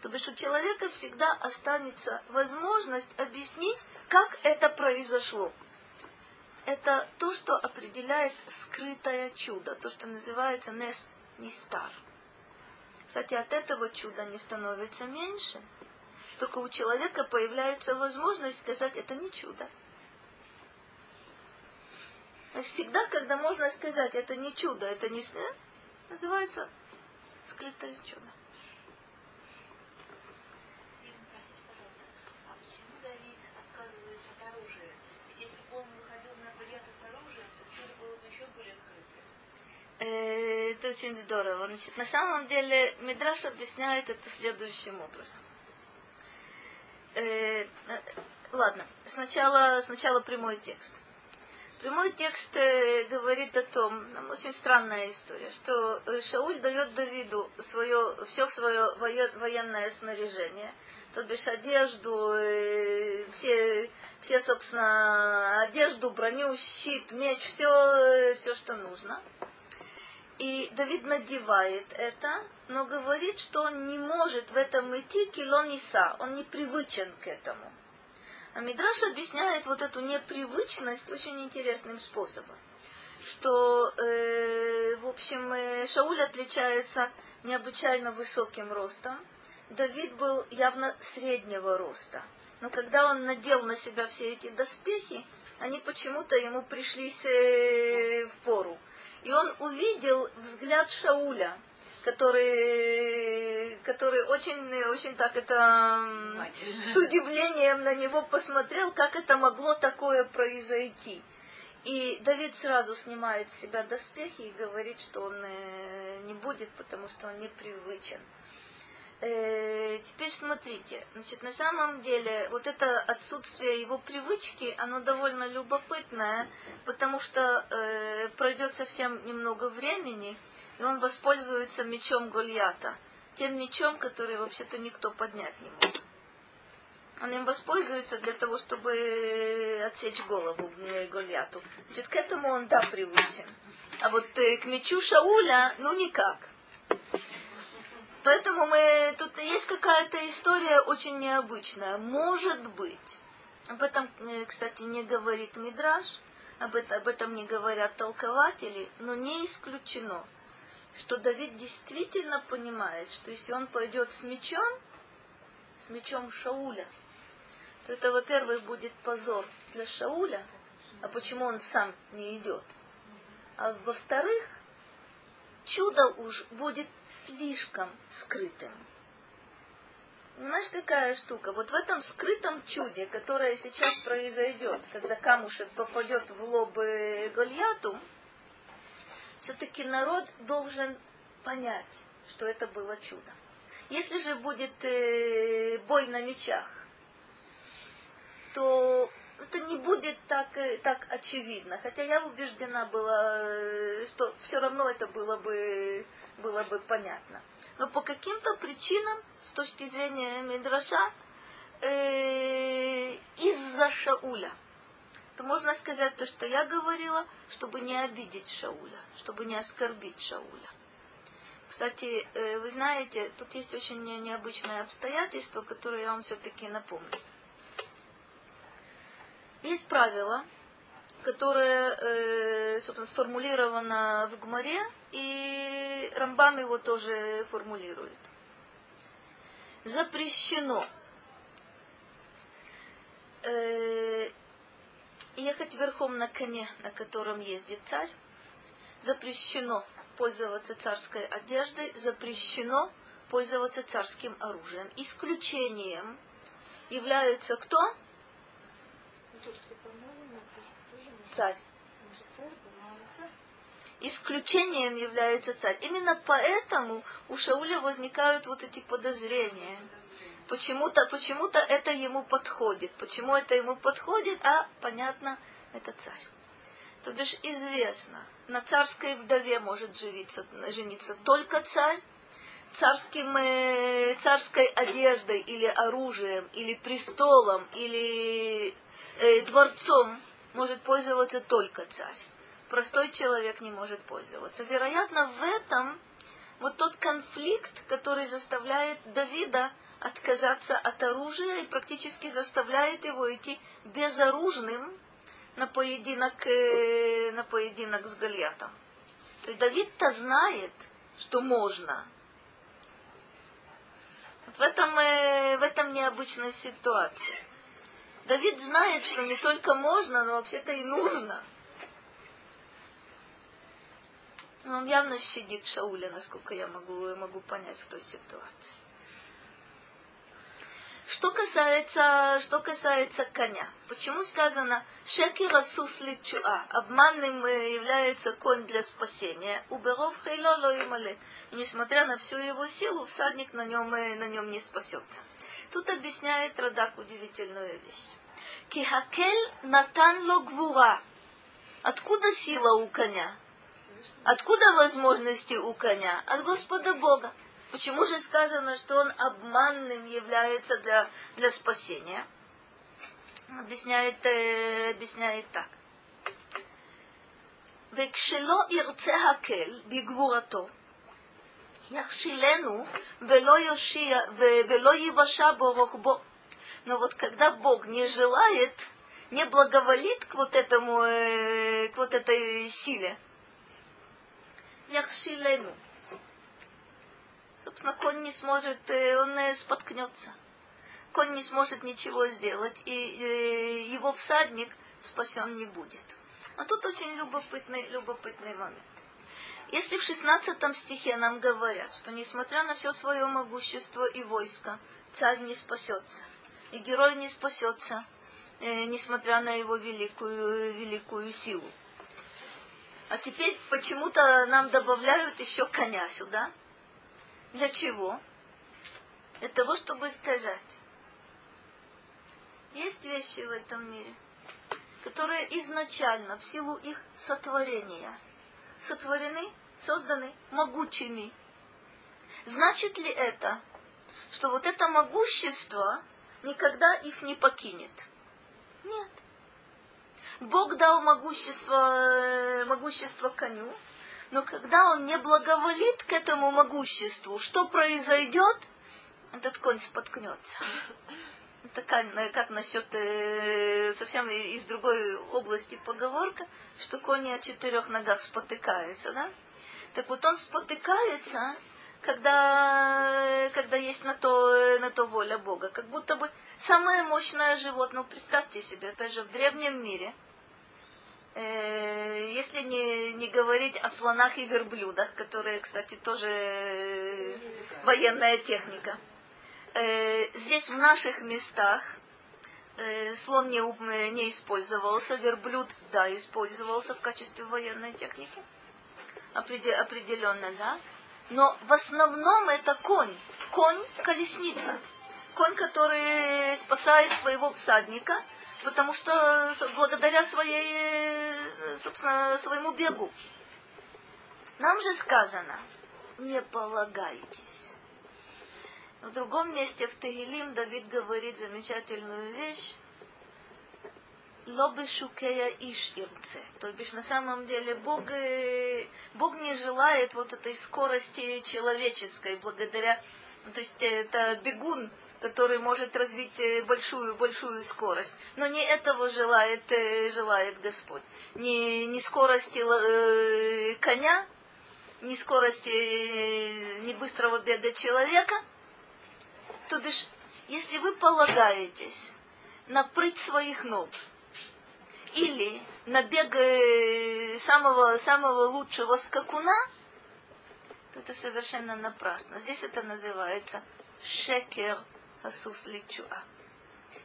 То бишь у человека всегда останется возможность объяснить, как это произошло. Это то, что определяет скрытое чудо, то, что называется нес нистар. Кстати, от этого чуда не становится меньше. Только у человека появляется возможность сказать, это не чудо. Всегда, когда можно сказать, это не чудо, это не... Называется скрытое чудо. Это очень здорово. Значит, на самом деле Мидраш объясняет это следующим образом. Э, э, ладно, сначала, сначала прямой текст. Прямой текст э, говорит о том, очень странная история, что э, Шауль дает Давиду свое, все свое военное снаряжение, то бишь одежду, э, все, все, собственно, одежду, броню, щит, меч, все, все, что нужно. И Давид надевает это, но говорит, что он не может в этом идти килониса, он не привычен к этому. А Мидраш объясняет вот эту непривычность очень интересным способом. Что, э, в общем, э, Шауль отличается необычайно высоким ростом. Давид был явно среднего роста. Но когда он надел на себя все эти доспехи, они почему-то ему пришлись э, в пору и он увидел взгляд Шауля, который, который очень, очень так это с удивлением на него посмотрел, как это могло такое произойти. И Давид сразу снимает с себя доспехи и говорит, что он э, не будет, потому что он непривычен. Э, теперь смотрите, значит, на самом деле вот это отсутствие его привычки, оно довольно любопытное, потому что э, пройдет совсем немного времени, и он воспользуется мечом Гольята, тем мечом, который вообще-то никто поднять не может. Он им воспользуется для того, чтобы отсечь голову Гольяту. Значит, к этому он, да, привычен. А вот э, к мечу Шауля, ну никак. Поэтому мы, тут есть какая-то история очень необычная. Может быть, об этом, э, кстати, не говорит Мидраш, об этом, об этом не говорят толкователи, но не исключено, что Давид действительно понимает, что если он пойдет с мечом, с мечом Шауля, то это, во-первых, будет позор для Шауля, а почему он сам не идет? А во-вторых, чудо уж будет слишком скрытым. Понимаешь, какая штука? Вот в этом скрытом чуде, которое сейчас произойдет, когда камушек попадет в лоб Гольяту, все-таки народ должен понять, что это было чудо. Если же будет э, бой на мечах, то это не будет так, э, так очевидно. Хотя я убеждена была, э, что все равно это было бы, было бы понятно. Но по каким-то причинам, с точки зрения Мидраша, э, из-за Шауля, то можно сказать то, что я говорила, чтобы не обидеть Шауля, чтобы не оскорбить Шауля. Кстати, э, вы знаете, тут есть очень необычное обстоятельство, которое я вам все-таки напомню. Есть правило, которое, э, собственно, сформулировано в Гмаре, и Рамбам его тоже формулирует. Запрещено э, ехать верхом на коне, на котором ездит царь. Запрещено пользоваться царской одеждой, запрещено пользоваться царским оружием. Исключением являются кто? Царь. Исключением является царь. Именно поэтому у Шауля возникают вот эти подозрения. Почему-то почему это ему подходит. Почему это ему подходит? А, понятно, это царь. То бишь известно, на царской вдове может жениться, жениться только царь, царским, э, царской одеждой или оружием, или престолом, или э, дворцом может пользоваться только царь. простой человек не может пользоваться. Вероятно, в этом вот тот конфликт, который заставляет Давида отказаться от оружия и практически заставляет его идти безоружным на поединок, э, на поединок с Гольятом. То есть Давид-то знает, что можно. В этом, э, в этом необычная ситуация. Давид знает, что не только можно, но вообще-то и нужно. Он явно щадит Шауля, насколько я могу, могу понять в той ситуации. Что касается, что касается коня, почему сказано «шекер асус личуа» обманным э, является конь для спасения, уберов хейло. И несмотря на всю его силу, всадник на нем, э, на нем не спасется. Тут объясняет Радак удивительную вещь. Кихакель натан ло гвура. Откуда сила у коня? Откуда возможности у коня? От Господа Бога. Почему же сказано, что он обманным является для, для спасения? Объясняет, э, объясняет так. וכשלא ירצה הקל בגבורתו, יכשילנו ולא, יושיע, ולא יבשה בו רוחבו. Но вот когда Бог не желает, не благоволит к вот этому, э, к вот этой силе, яхшилену, собственно, конь не сможет, э, он э, споткнется. Конь не сможет ничего сделать, и его всадник спасен не будет. А тут очень любопытный, любопытный момент. Если в 16 стихе нам говорят, что несмотря на все свое могущество и войско, царь не спасется, и герой не спасется, несмотря на его великую, великую силу. А теперь почему-то нам добавляют еще коня сюда. Для чего? Для того, чтобы сказать, есть вещи в этом мире, которые изначально, в силу их сотворения, сотворены, созданы могучими. Значит ли это, что вот это могущество никогда их не покинет? Нет. Бог дал могущество, э, могущество коню, но когда он не благоволит к этому могуществу, что произойдет? Этот конь споткнется. Это как, как насчет э, совсем из другой области поговорка, что кони о четырех ногах спотыкаются, да? Так вот он спотыкается, когда, когда есть на то, на то воля Бога. Как будто бы самое мощное животное, ну, представьте себе, опять же, в древнем мире – э, если не, не говорить о слонах и верблюдах, которые, кстати, тоже э, военная техника. Э, здесь в наших местах э, слон не, не использовался, верблюд, да, использовался в качестве военной техники. Определенно, да. Но в основном это конь. Конь – колесница. Конь, который спасает своего всадника – потому что благодаря своей, собственно, своему бегу. Нам же сказано, не полагайтесь. В другом месте в Тегилим Давид говорит замечательную вещь. Лобы шукея иш ирце. То бишь на самом деле Бог, э, Бог не желает вот этой скорости человеческой, благодаря, то есть это бегун, который может развить большую-большую скорость. Но не этого желает, э, желает Господь. Не, не скорости э, коня, не скорости, э, не быстрого бега человека. То бишь, если вы полагаетесь на прыть своих ног, или на бег самого, самого лучшего скакуна, то это совершенно напрасно. Здесь это называется шекер асус личуа.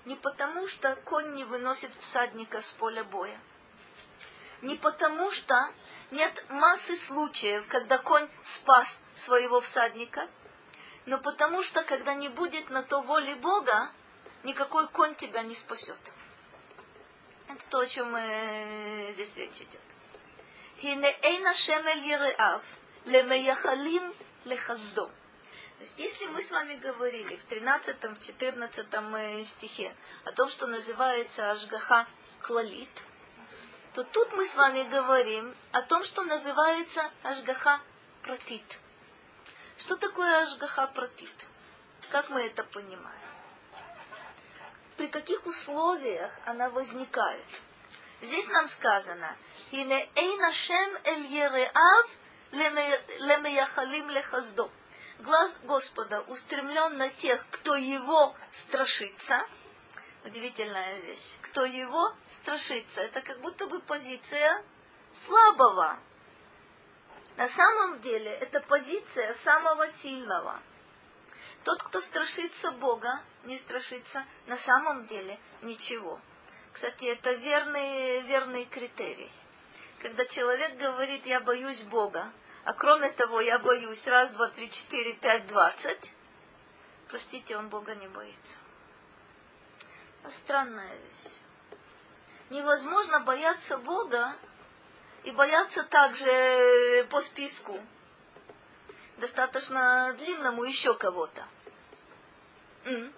Не потому, что конь не выносит всадника с поля боя. Не потому, что нет массы случаев, когда конь спас своего всадника, но потому что, когда не будет на то воли Бога, никакой конь тебя не спасет. Это то, о чем э, здесь речь идет. Хинеэйна шемель ереав, лемеяхалим лехаздом. То есть, если мы с вами говорили в 13-14 э, стихе о том, что называется Ашгаха Клалит, то тут мы с вами говорим о том, что называется Ашгаха Протит. Что такое Ашгаха Протит? Как мы это понимаем? При каких условиях она возникает? Здесь нам сказано, «Ине эйнашем эль ереав лемеяхалим лехаздо». Глаз Господа устремлен на тех, кто его страшится. Удивительная вещь. Кто его страшится. Это как будто бы позиция слабого. На самом деле это позиция самого сильного. Тот, кто страшится Бога, не страшится на самом деле ничего. Кстати, это верный, верный критерий. Когда человек говорит, я боюсь Бога, а кроме того, я боюсь раз, два, три, четыре, пять, двадцать, простите, он Бога не боится. А странная вещь. Невозможно бояться Бога и бояться также по списку. Достаточно длинному еще кого-то. Mm.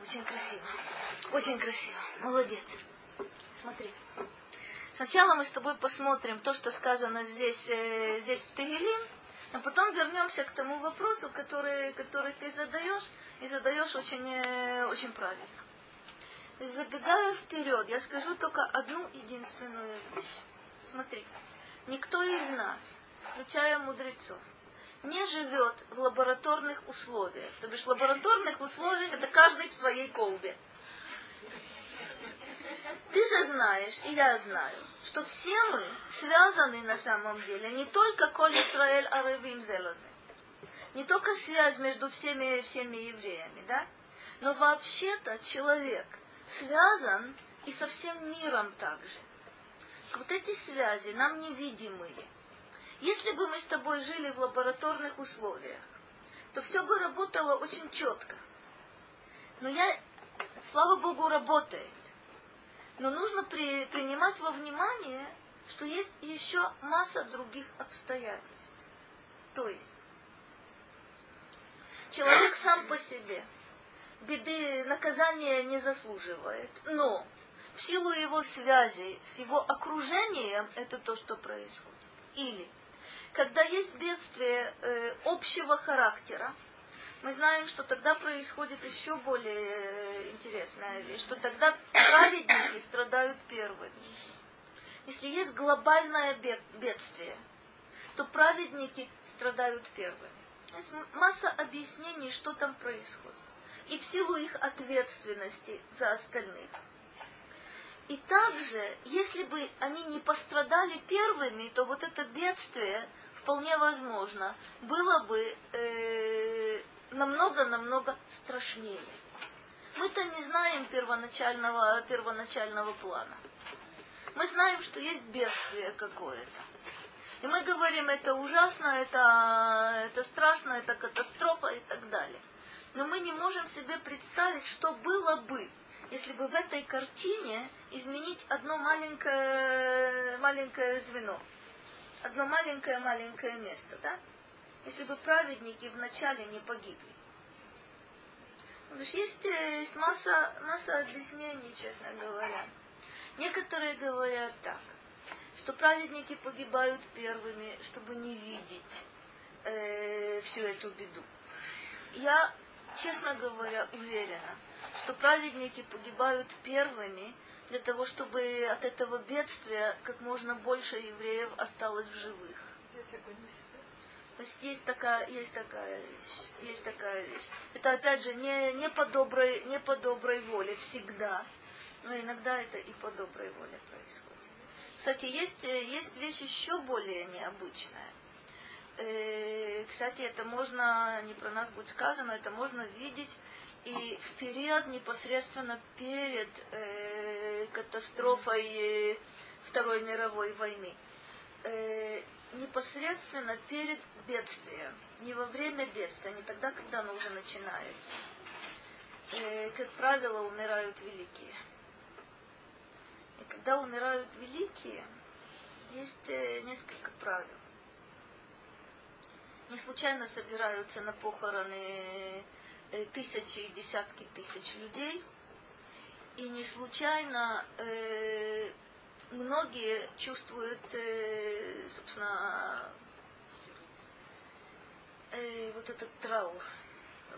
Очень красиво. Очень красиво. Молодец. Смотри. Сначала мы с тобой посмотрим то, что сказано здесь, э, здесь в Тегелим, а потом вернемся к тому вопросу, который, который ты задаешь, и задаешь очень, э, очень правильно. Забегая вперед, я скажу только одну единственную вещь. Смотри, никто из нас, включая мудрецов, не живет в лабораторных условиях. То бишь, лабораторных условиях это каждый в своей колбе. Ты же знаешь, и я знаю, что все мы связаны на самом деле не только Коль Исраэль Аревим Зелазы, не только связь между всеми, всеми евреями, да? Но вообще-то человек связан и со всем миром также. Вот эти связи нам невидимые – если бы мы с тобой жили в лабораторных условиях, то все бы работало очень четко. Но я, слава Богу, работает. Но нужно при, принимать во внимание, что есть еще масса других обстоятельств. То есть, человек сам по себе беды, наказания не заслуживает, но в силу его связи с его окружением это то, что происходит. Или когда есть бедствие э, общего характера, мы знаем, что тогда происходит еще более э, интересная вещь, что тогда праведники страдают первыми. Если есть глобальное бедствие, то праведники страдают первыми. Есть масса объяснений, что там происходит. И в силу их ответственности за остальных. И также, если бы они не пострадали первыми, то вот это бедствие вполне возможно, было бы э, намного-намного страшнее. Мы-то не знаем первоначального, первоначального плана. Мы знаем, что есть бедствие какое-то. И мы говорим, это ужасно, это, это страшно, это катастрофа и так далее. Но мы не можем себе представить, что было бы, если бы в этой картине изменить одно маленькое, маленькое звено одно маленькое-маленькое место, да? Если бы праведники вначале не погибли. Потому что есть, э, есть масса, масса объяснений, честно говоря. Некоторые говорят так, что праведники погибают первыми, чтобы не видеть э, всю эту беду. Я, честно говоря, уверена, что праведники погибают первыми, для того, чтобы от этого бедствия как можно больше евреев осталось в живых. То есть есть такая, есть такая вещь, есть такая вещь. Это опять же не, не, по доброй, не по доброй воле всегда, но иногда это и по доброй воле происходит. Кстати, есть, есть вещь еще более необычная. Э, кстати, это можно, не про нас будет сказано, это можно видеть и в период непосредственно перед э, катастрофой э, Второй мировой войны, непосредственно перед бедствием, не во время бедствия, не тогда, когда оно уже начинается, как правило, умирают великие. И когда умирают великие, есть несколько правил. Не случайно собираются на похороны э, тысячи и десятки тысяч людей. И не случайно э, многие чувствуют, э, собственно, э, вот этот траур.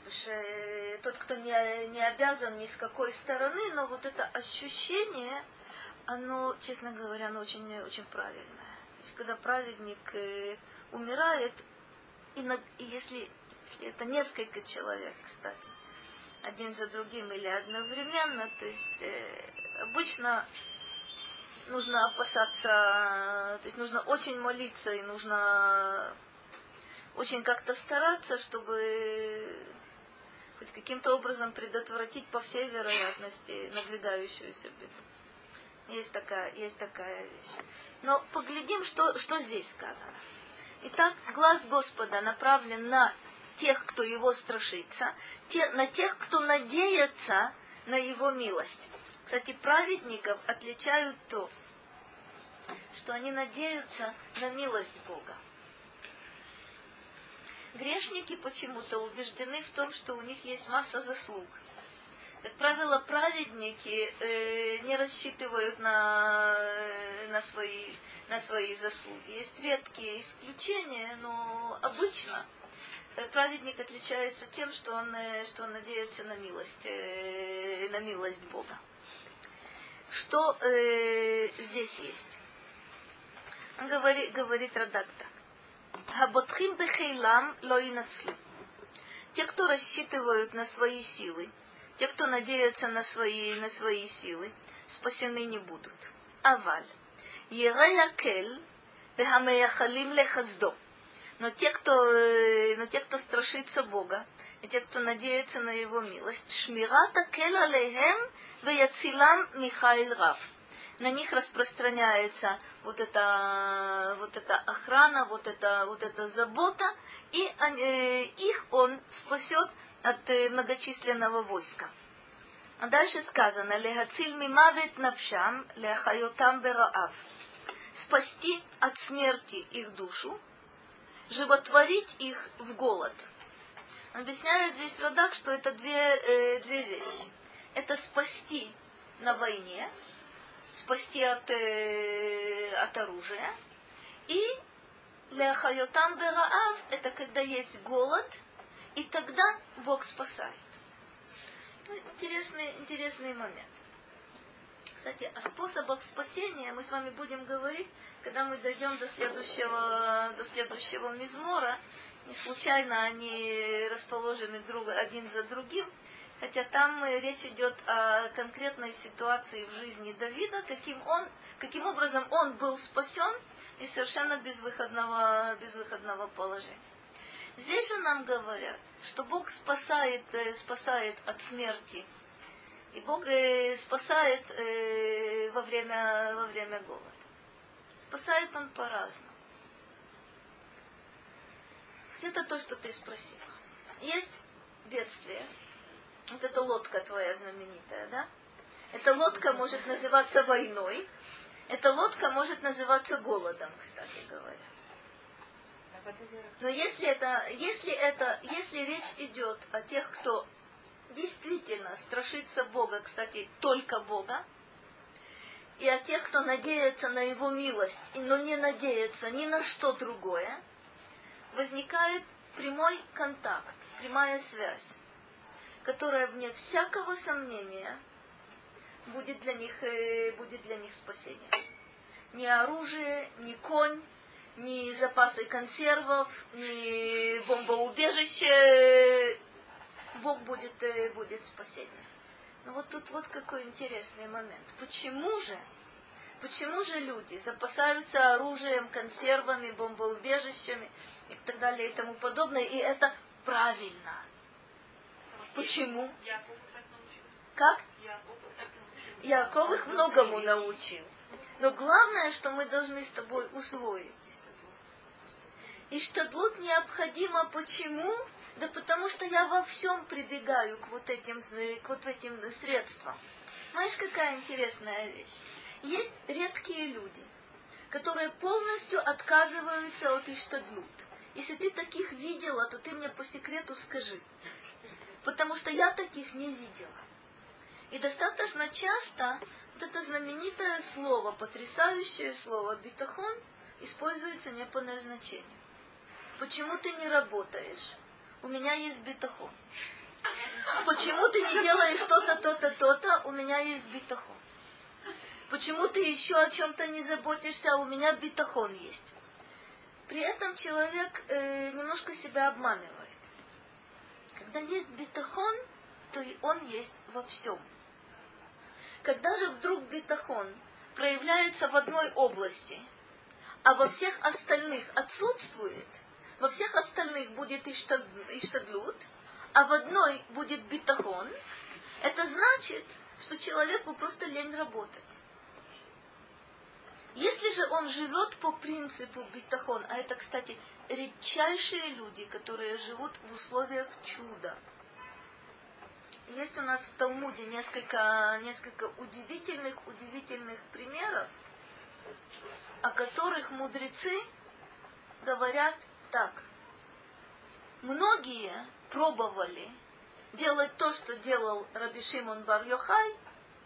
Что э, тот, кто не, не обязан ни с какой стороны, но вот это ощущение, оно, честно говоря, оно очень, очень правильное. То есть, когда праведник э, умирает, и, если, если это несколько человек, кстати, один за другим или одновременно, то есть э, обычно нужно опасаться, то есть нужно очень молиться и нужно очень как-то стараться, чтобы хоть каким-то образом предотвратить по всей вероятности надвигающуюся беду. Есть такая, есть такая вещь. Но поглядим, что, что здесь сказано. Итак, глаз Господа направлен на тех, кто его страшится, те, на тех, кто надеется на его милость. Кстати, праведников отличают то, что они надеются на милость Бога. Грешники почему-то убеждены в том, что у них есть масса заслуг. Как правило, праведники э, не рассчитывают на, на, свои, на свои заслуги. Есть редкие исключения, но обычно э, праведник отличается тем, что он, э, что он надеется на милость, э, на милость Бога. Что э, здесь есть? Он говорит, говорит Радак так. Хаботхим бехейлам лоинацлю. Те, кто рассчитывают на свои силы, те, кто надеются на свои, на свои силы, спасены не будут. Аваль. Ереякель вехамеяхалим лехаздо. Но те, кто, но те, кто страшится Бога, и те, кто надеется на Его милость, шмирата кель алейхем веяцилам Михаил Рав на них распространяется вот эта, вот эта охрана, вот эта, вот эта забота, и э, их он спасет от э, многочисленного войска. А дальше сказано, лехациль мимавит навшам, лехайотам бераав. Спасти от смерти их душу, животворить их в голод. Он объясняет здесь Радак, что это две, э, две вещи. Это спасти на войне, спасти от, э, от оружия. И Ляхайотам Бераав – это когда есть голод, и тогда Бог спасает. Ну, интересный, интересный момент. Кстати, о способах спасения мы с вами будем говорить, когда мы дойдем до следующего, до следующего мизмора. Не случайно они расположены друг, один за другим. Хотя там э, речь идет о конкретной ситуации в жизни Давида, каким, он, каким образом он был спасен из совершенно безвыходного, безвыходного положения. Здесь же нам говорят, что Бог спасает, э, спасает от смерти. И Бог э, спасает во время, во время голода. Спасает Он по-разному. Это то, что ты спросила. Есть бедствие, вот эта лодка твоя знаменитая, да? Эта лодка может называться войной, эта лодка может называться голодом, кстати говоря. Но если это, если это, если речь идет о тех, кто действительно страшится Бога, кстати, только Бога, и о тех, кто надеется на Его милость, но не надеется ни на что другое, возникает прямой контакт, прямая связь которая, вне всякого сомнения, будет для них, э, будет для них спасение. Ни оружие, ни конь, ни запасы консервов, ни бомбоубежище. Бог будет, э, будет спасение. Но вот тут вот какой интересный момент. Почему же, почему же люди запасаются оружием, консервами, бомбоубежищами и так далее и тому подобное, и это правильно. Почему? Как? Яков их многому научил. Но главное, что мы должны с тобой усвоить. И что тут необходимо почему? Да потому что я во всем прибегаю к вот этим, к вот этим средствам. Знаешь, какая интересная вещь? Есть редкие люди, которые полностью отказываются от иштадлут. Если ты таких видела, то ты мне по секрету скажи. Потому что я таких не видела. И достаточно часто вот это знаменитое слово, потрясающее слово битахон, используется не по назначению. Почему ты не работаешь? У меня есть битахон. Почему ты не делаешь то-то, то-то, то-то? У меня есть битахон. Почему ты еще о чем-то не заботишься? У меня битахон есть. При этом человек э, немножко себя обманывает. Когда есть битахон, то и он есть во всем. Когда же вдруг битахон проявляется в одной области, а во всех остальных отсутствует, во всех остальных будет иштадлут, а в одной будет битахон, это значит, что человеку просто лень работать. Если же он живет по принципу битахон, а это, кстати, редчайшие люди, которые живут в условиях чуда. Есть у нас в Талмуде несколько, несколько удивительных, удивительных примеров, о которых мудрецы говорят так. Многие пробовали делать то, что делал Раби Шимон бар Йохай,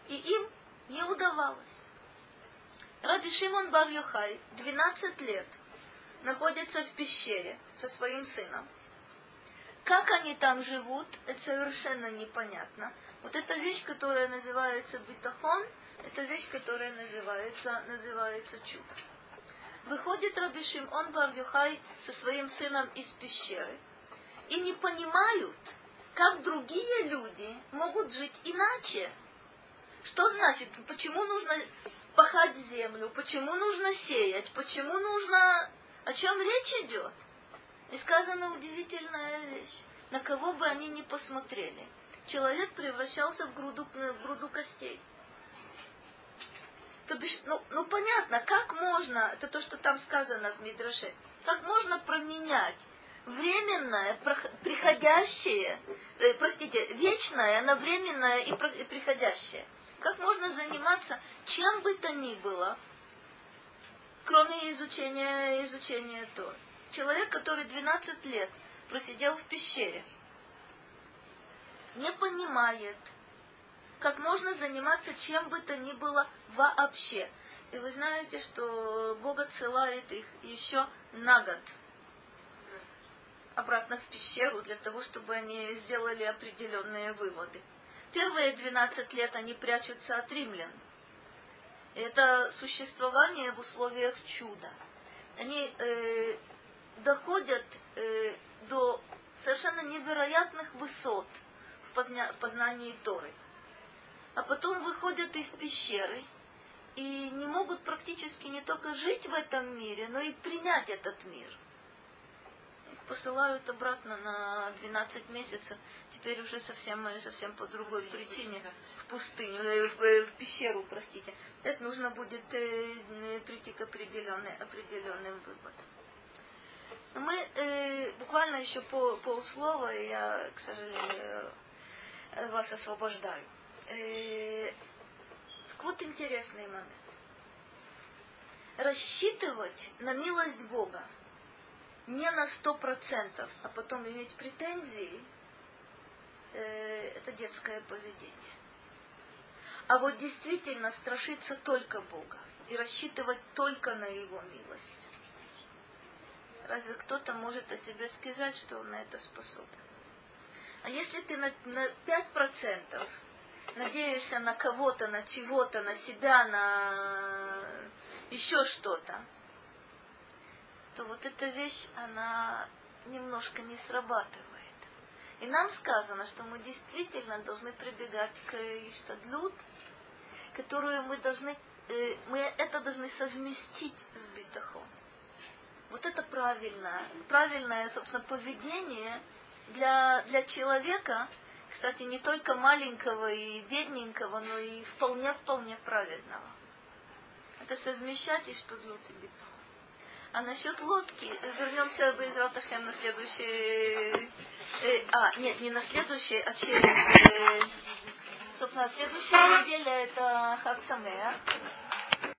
и им не удавалось. Раби Шимон бар Йохай 12 лет находится в пещере со своим сыном. Как они там живут, это совершенно непонятно. Вот эта вещь, которая называется битахон, это вещь, которая называется, называется чудо. Выходит Раби Шимон бар Йохай со своим сыном из пещеры – и не понимают, как другие люди могут жить иначе. Что значит, почему нужно пахать землю, почему нужно сеять, почему нужно... О чем речь идет? И сказана удивительная вещь. На кого бы они ни посмотрели, человек превращался в груду, в груду костей. То бишь, ну, ну понятно, как можно, это то, что там сказано в Мидраше, как можно променять временное, приходящее, э, простите, вечное на временное и приходящее. Как можно заниматься чем бы то ни было, кроме изучения, изучения Тор? Человек, который 12 лет просидел в пещере, не понимает, как можно заниматься чем бы то ни было вообще. И вы знаете, что Бог отсылает их еще на год – обратно в пещеру для того, чтобы они сделали определенные выводы. Первые 12 лет они прячутся от римлян. Это существование в условиях чуда. Они э, доходят э, до совершенно невероятных высот в, позна в познании Торы. А потом выходят из пещеры и не могут практически не только жить в этом мире, но и принять этот мир – посылают обратно на 12 месяцев, теперь уже совсем, совсем по другой причине, в пустыню, э, в, э, в пещеру, простите. Это нужно будет э, прийти к определенным, определенным выводам. Мы э, буквально еще пол, полслова, и я, к сожалению, вас освобождаю. Э, вот интересный момент. Рассчитывать на милость Бога – не на сто процентов, а потом иметь претензии, э, это детское поведение. А вот действительно страшиться только Бога и рассчитывать только на Его милость. Разве кто-то может о себе сказать, что он на это способен? А если ты на, на 5% надеешься на кого-то, на чего-то, на себя, на еще что-то, то вот эта вещь, она немножко не срабатывает. И нам сказано, что мы действительно должны прибегать к Иштадлют, которую мы должны, э, мы это должны совместить с битахом. Вот это правильное, правильное, собственно, поведение для, для человека, кстати, не только маленького и бедненького, но и вполне-вполне праведного. Это совмещать и битах. А насчет лодки, вернемся без Раташем на следующий... Э, а, нет, не на следующий, а через... Э, собственно, следующая неделя это Хаксамея.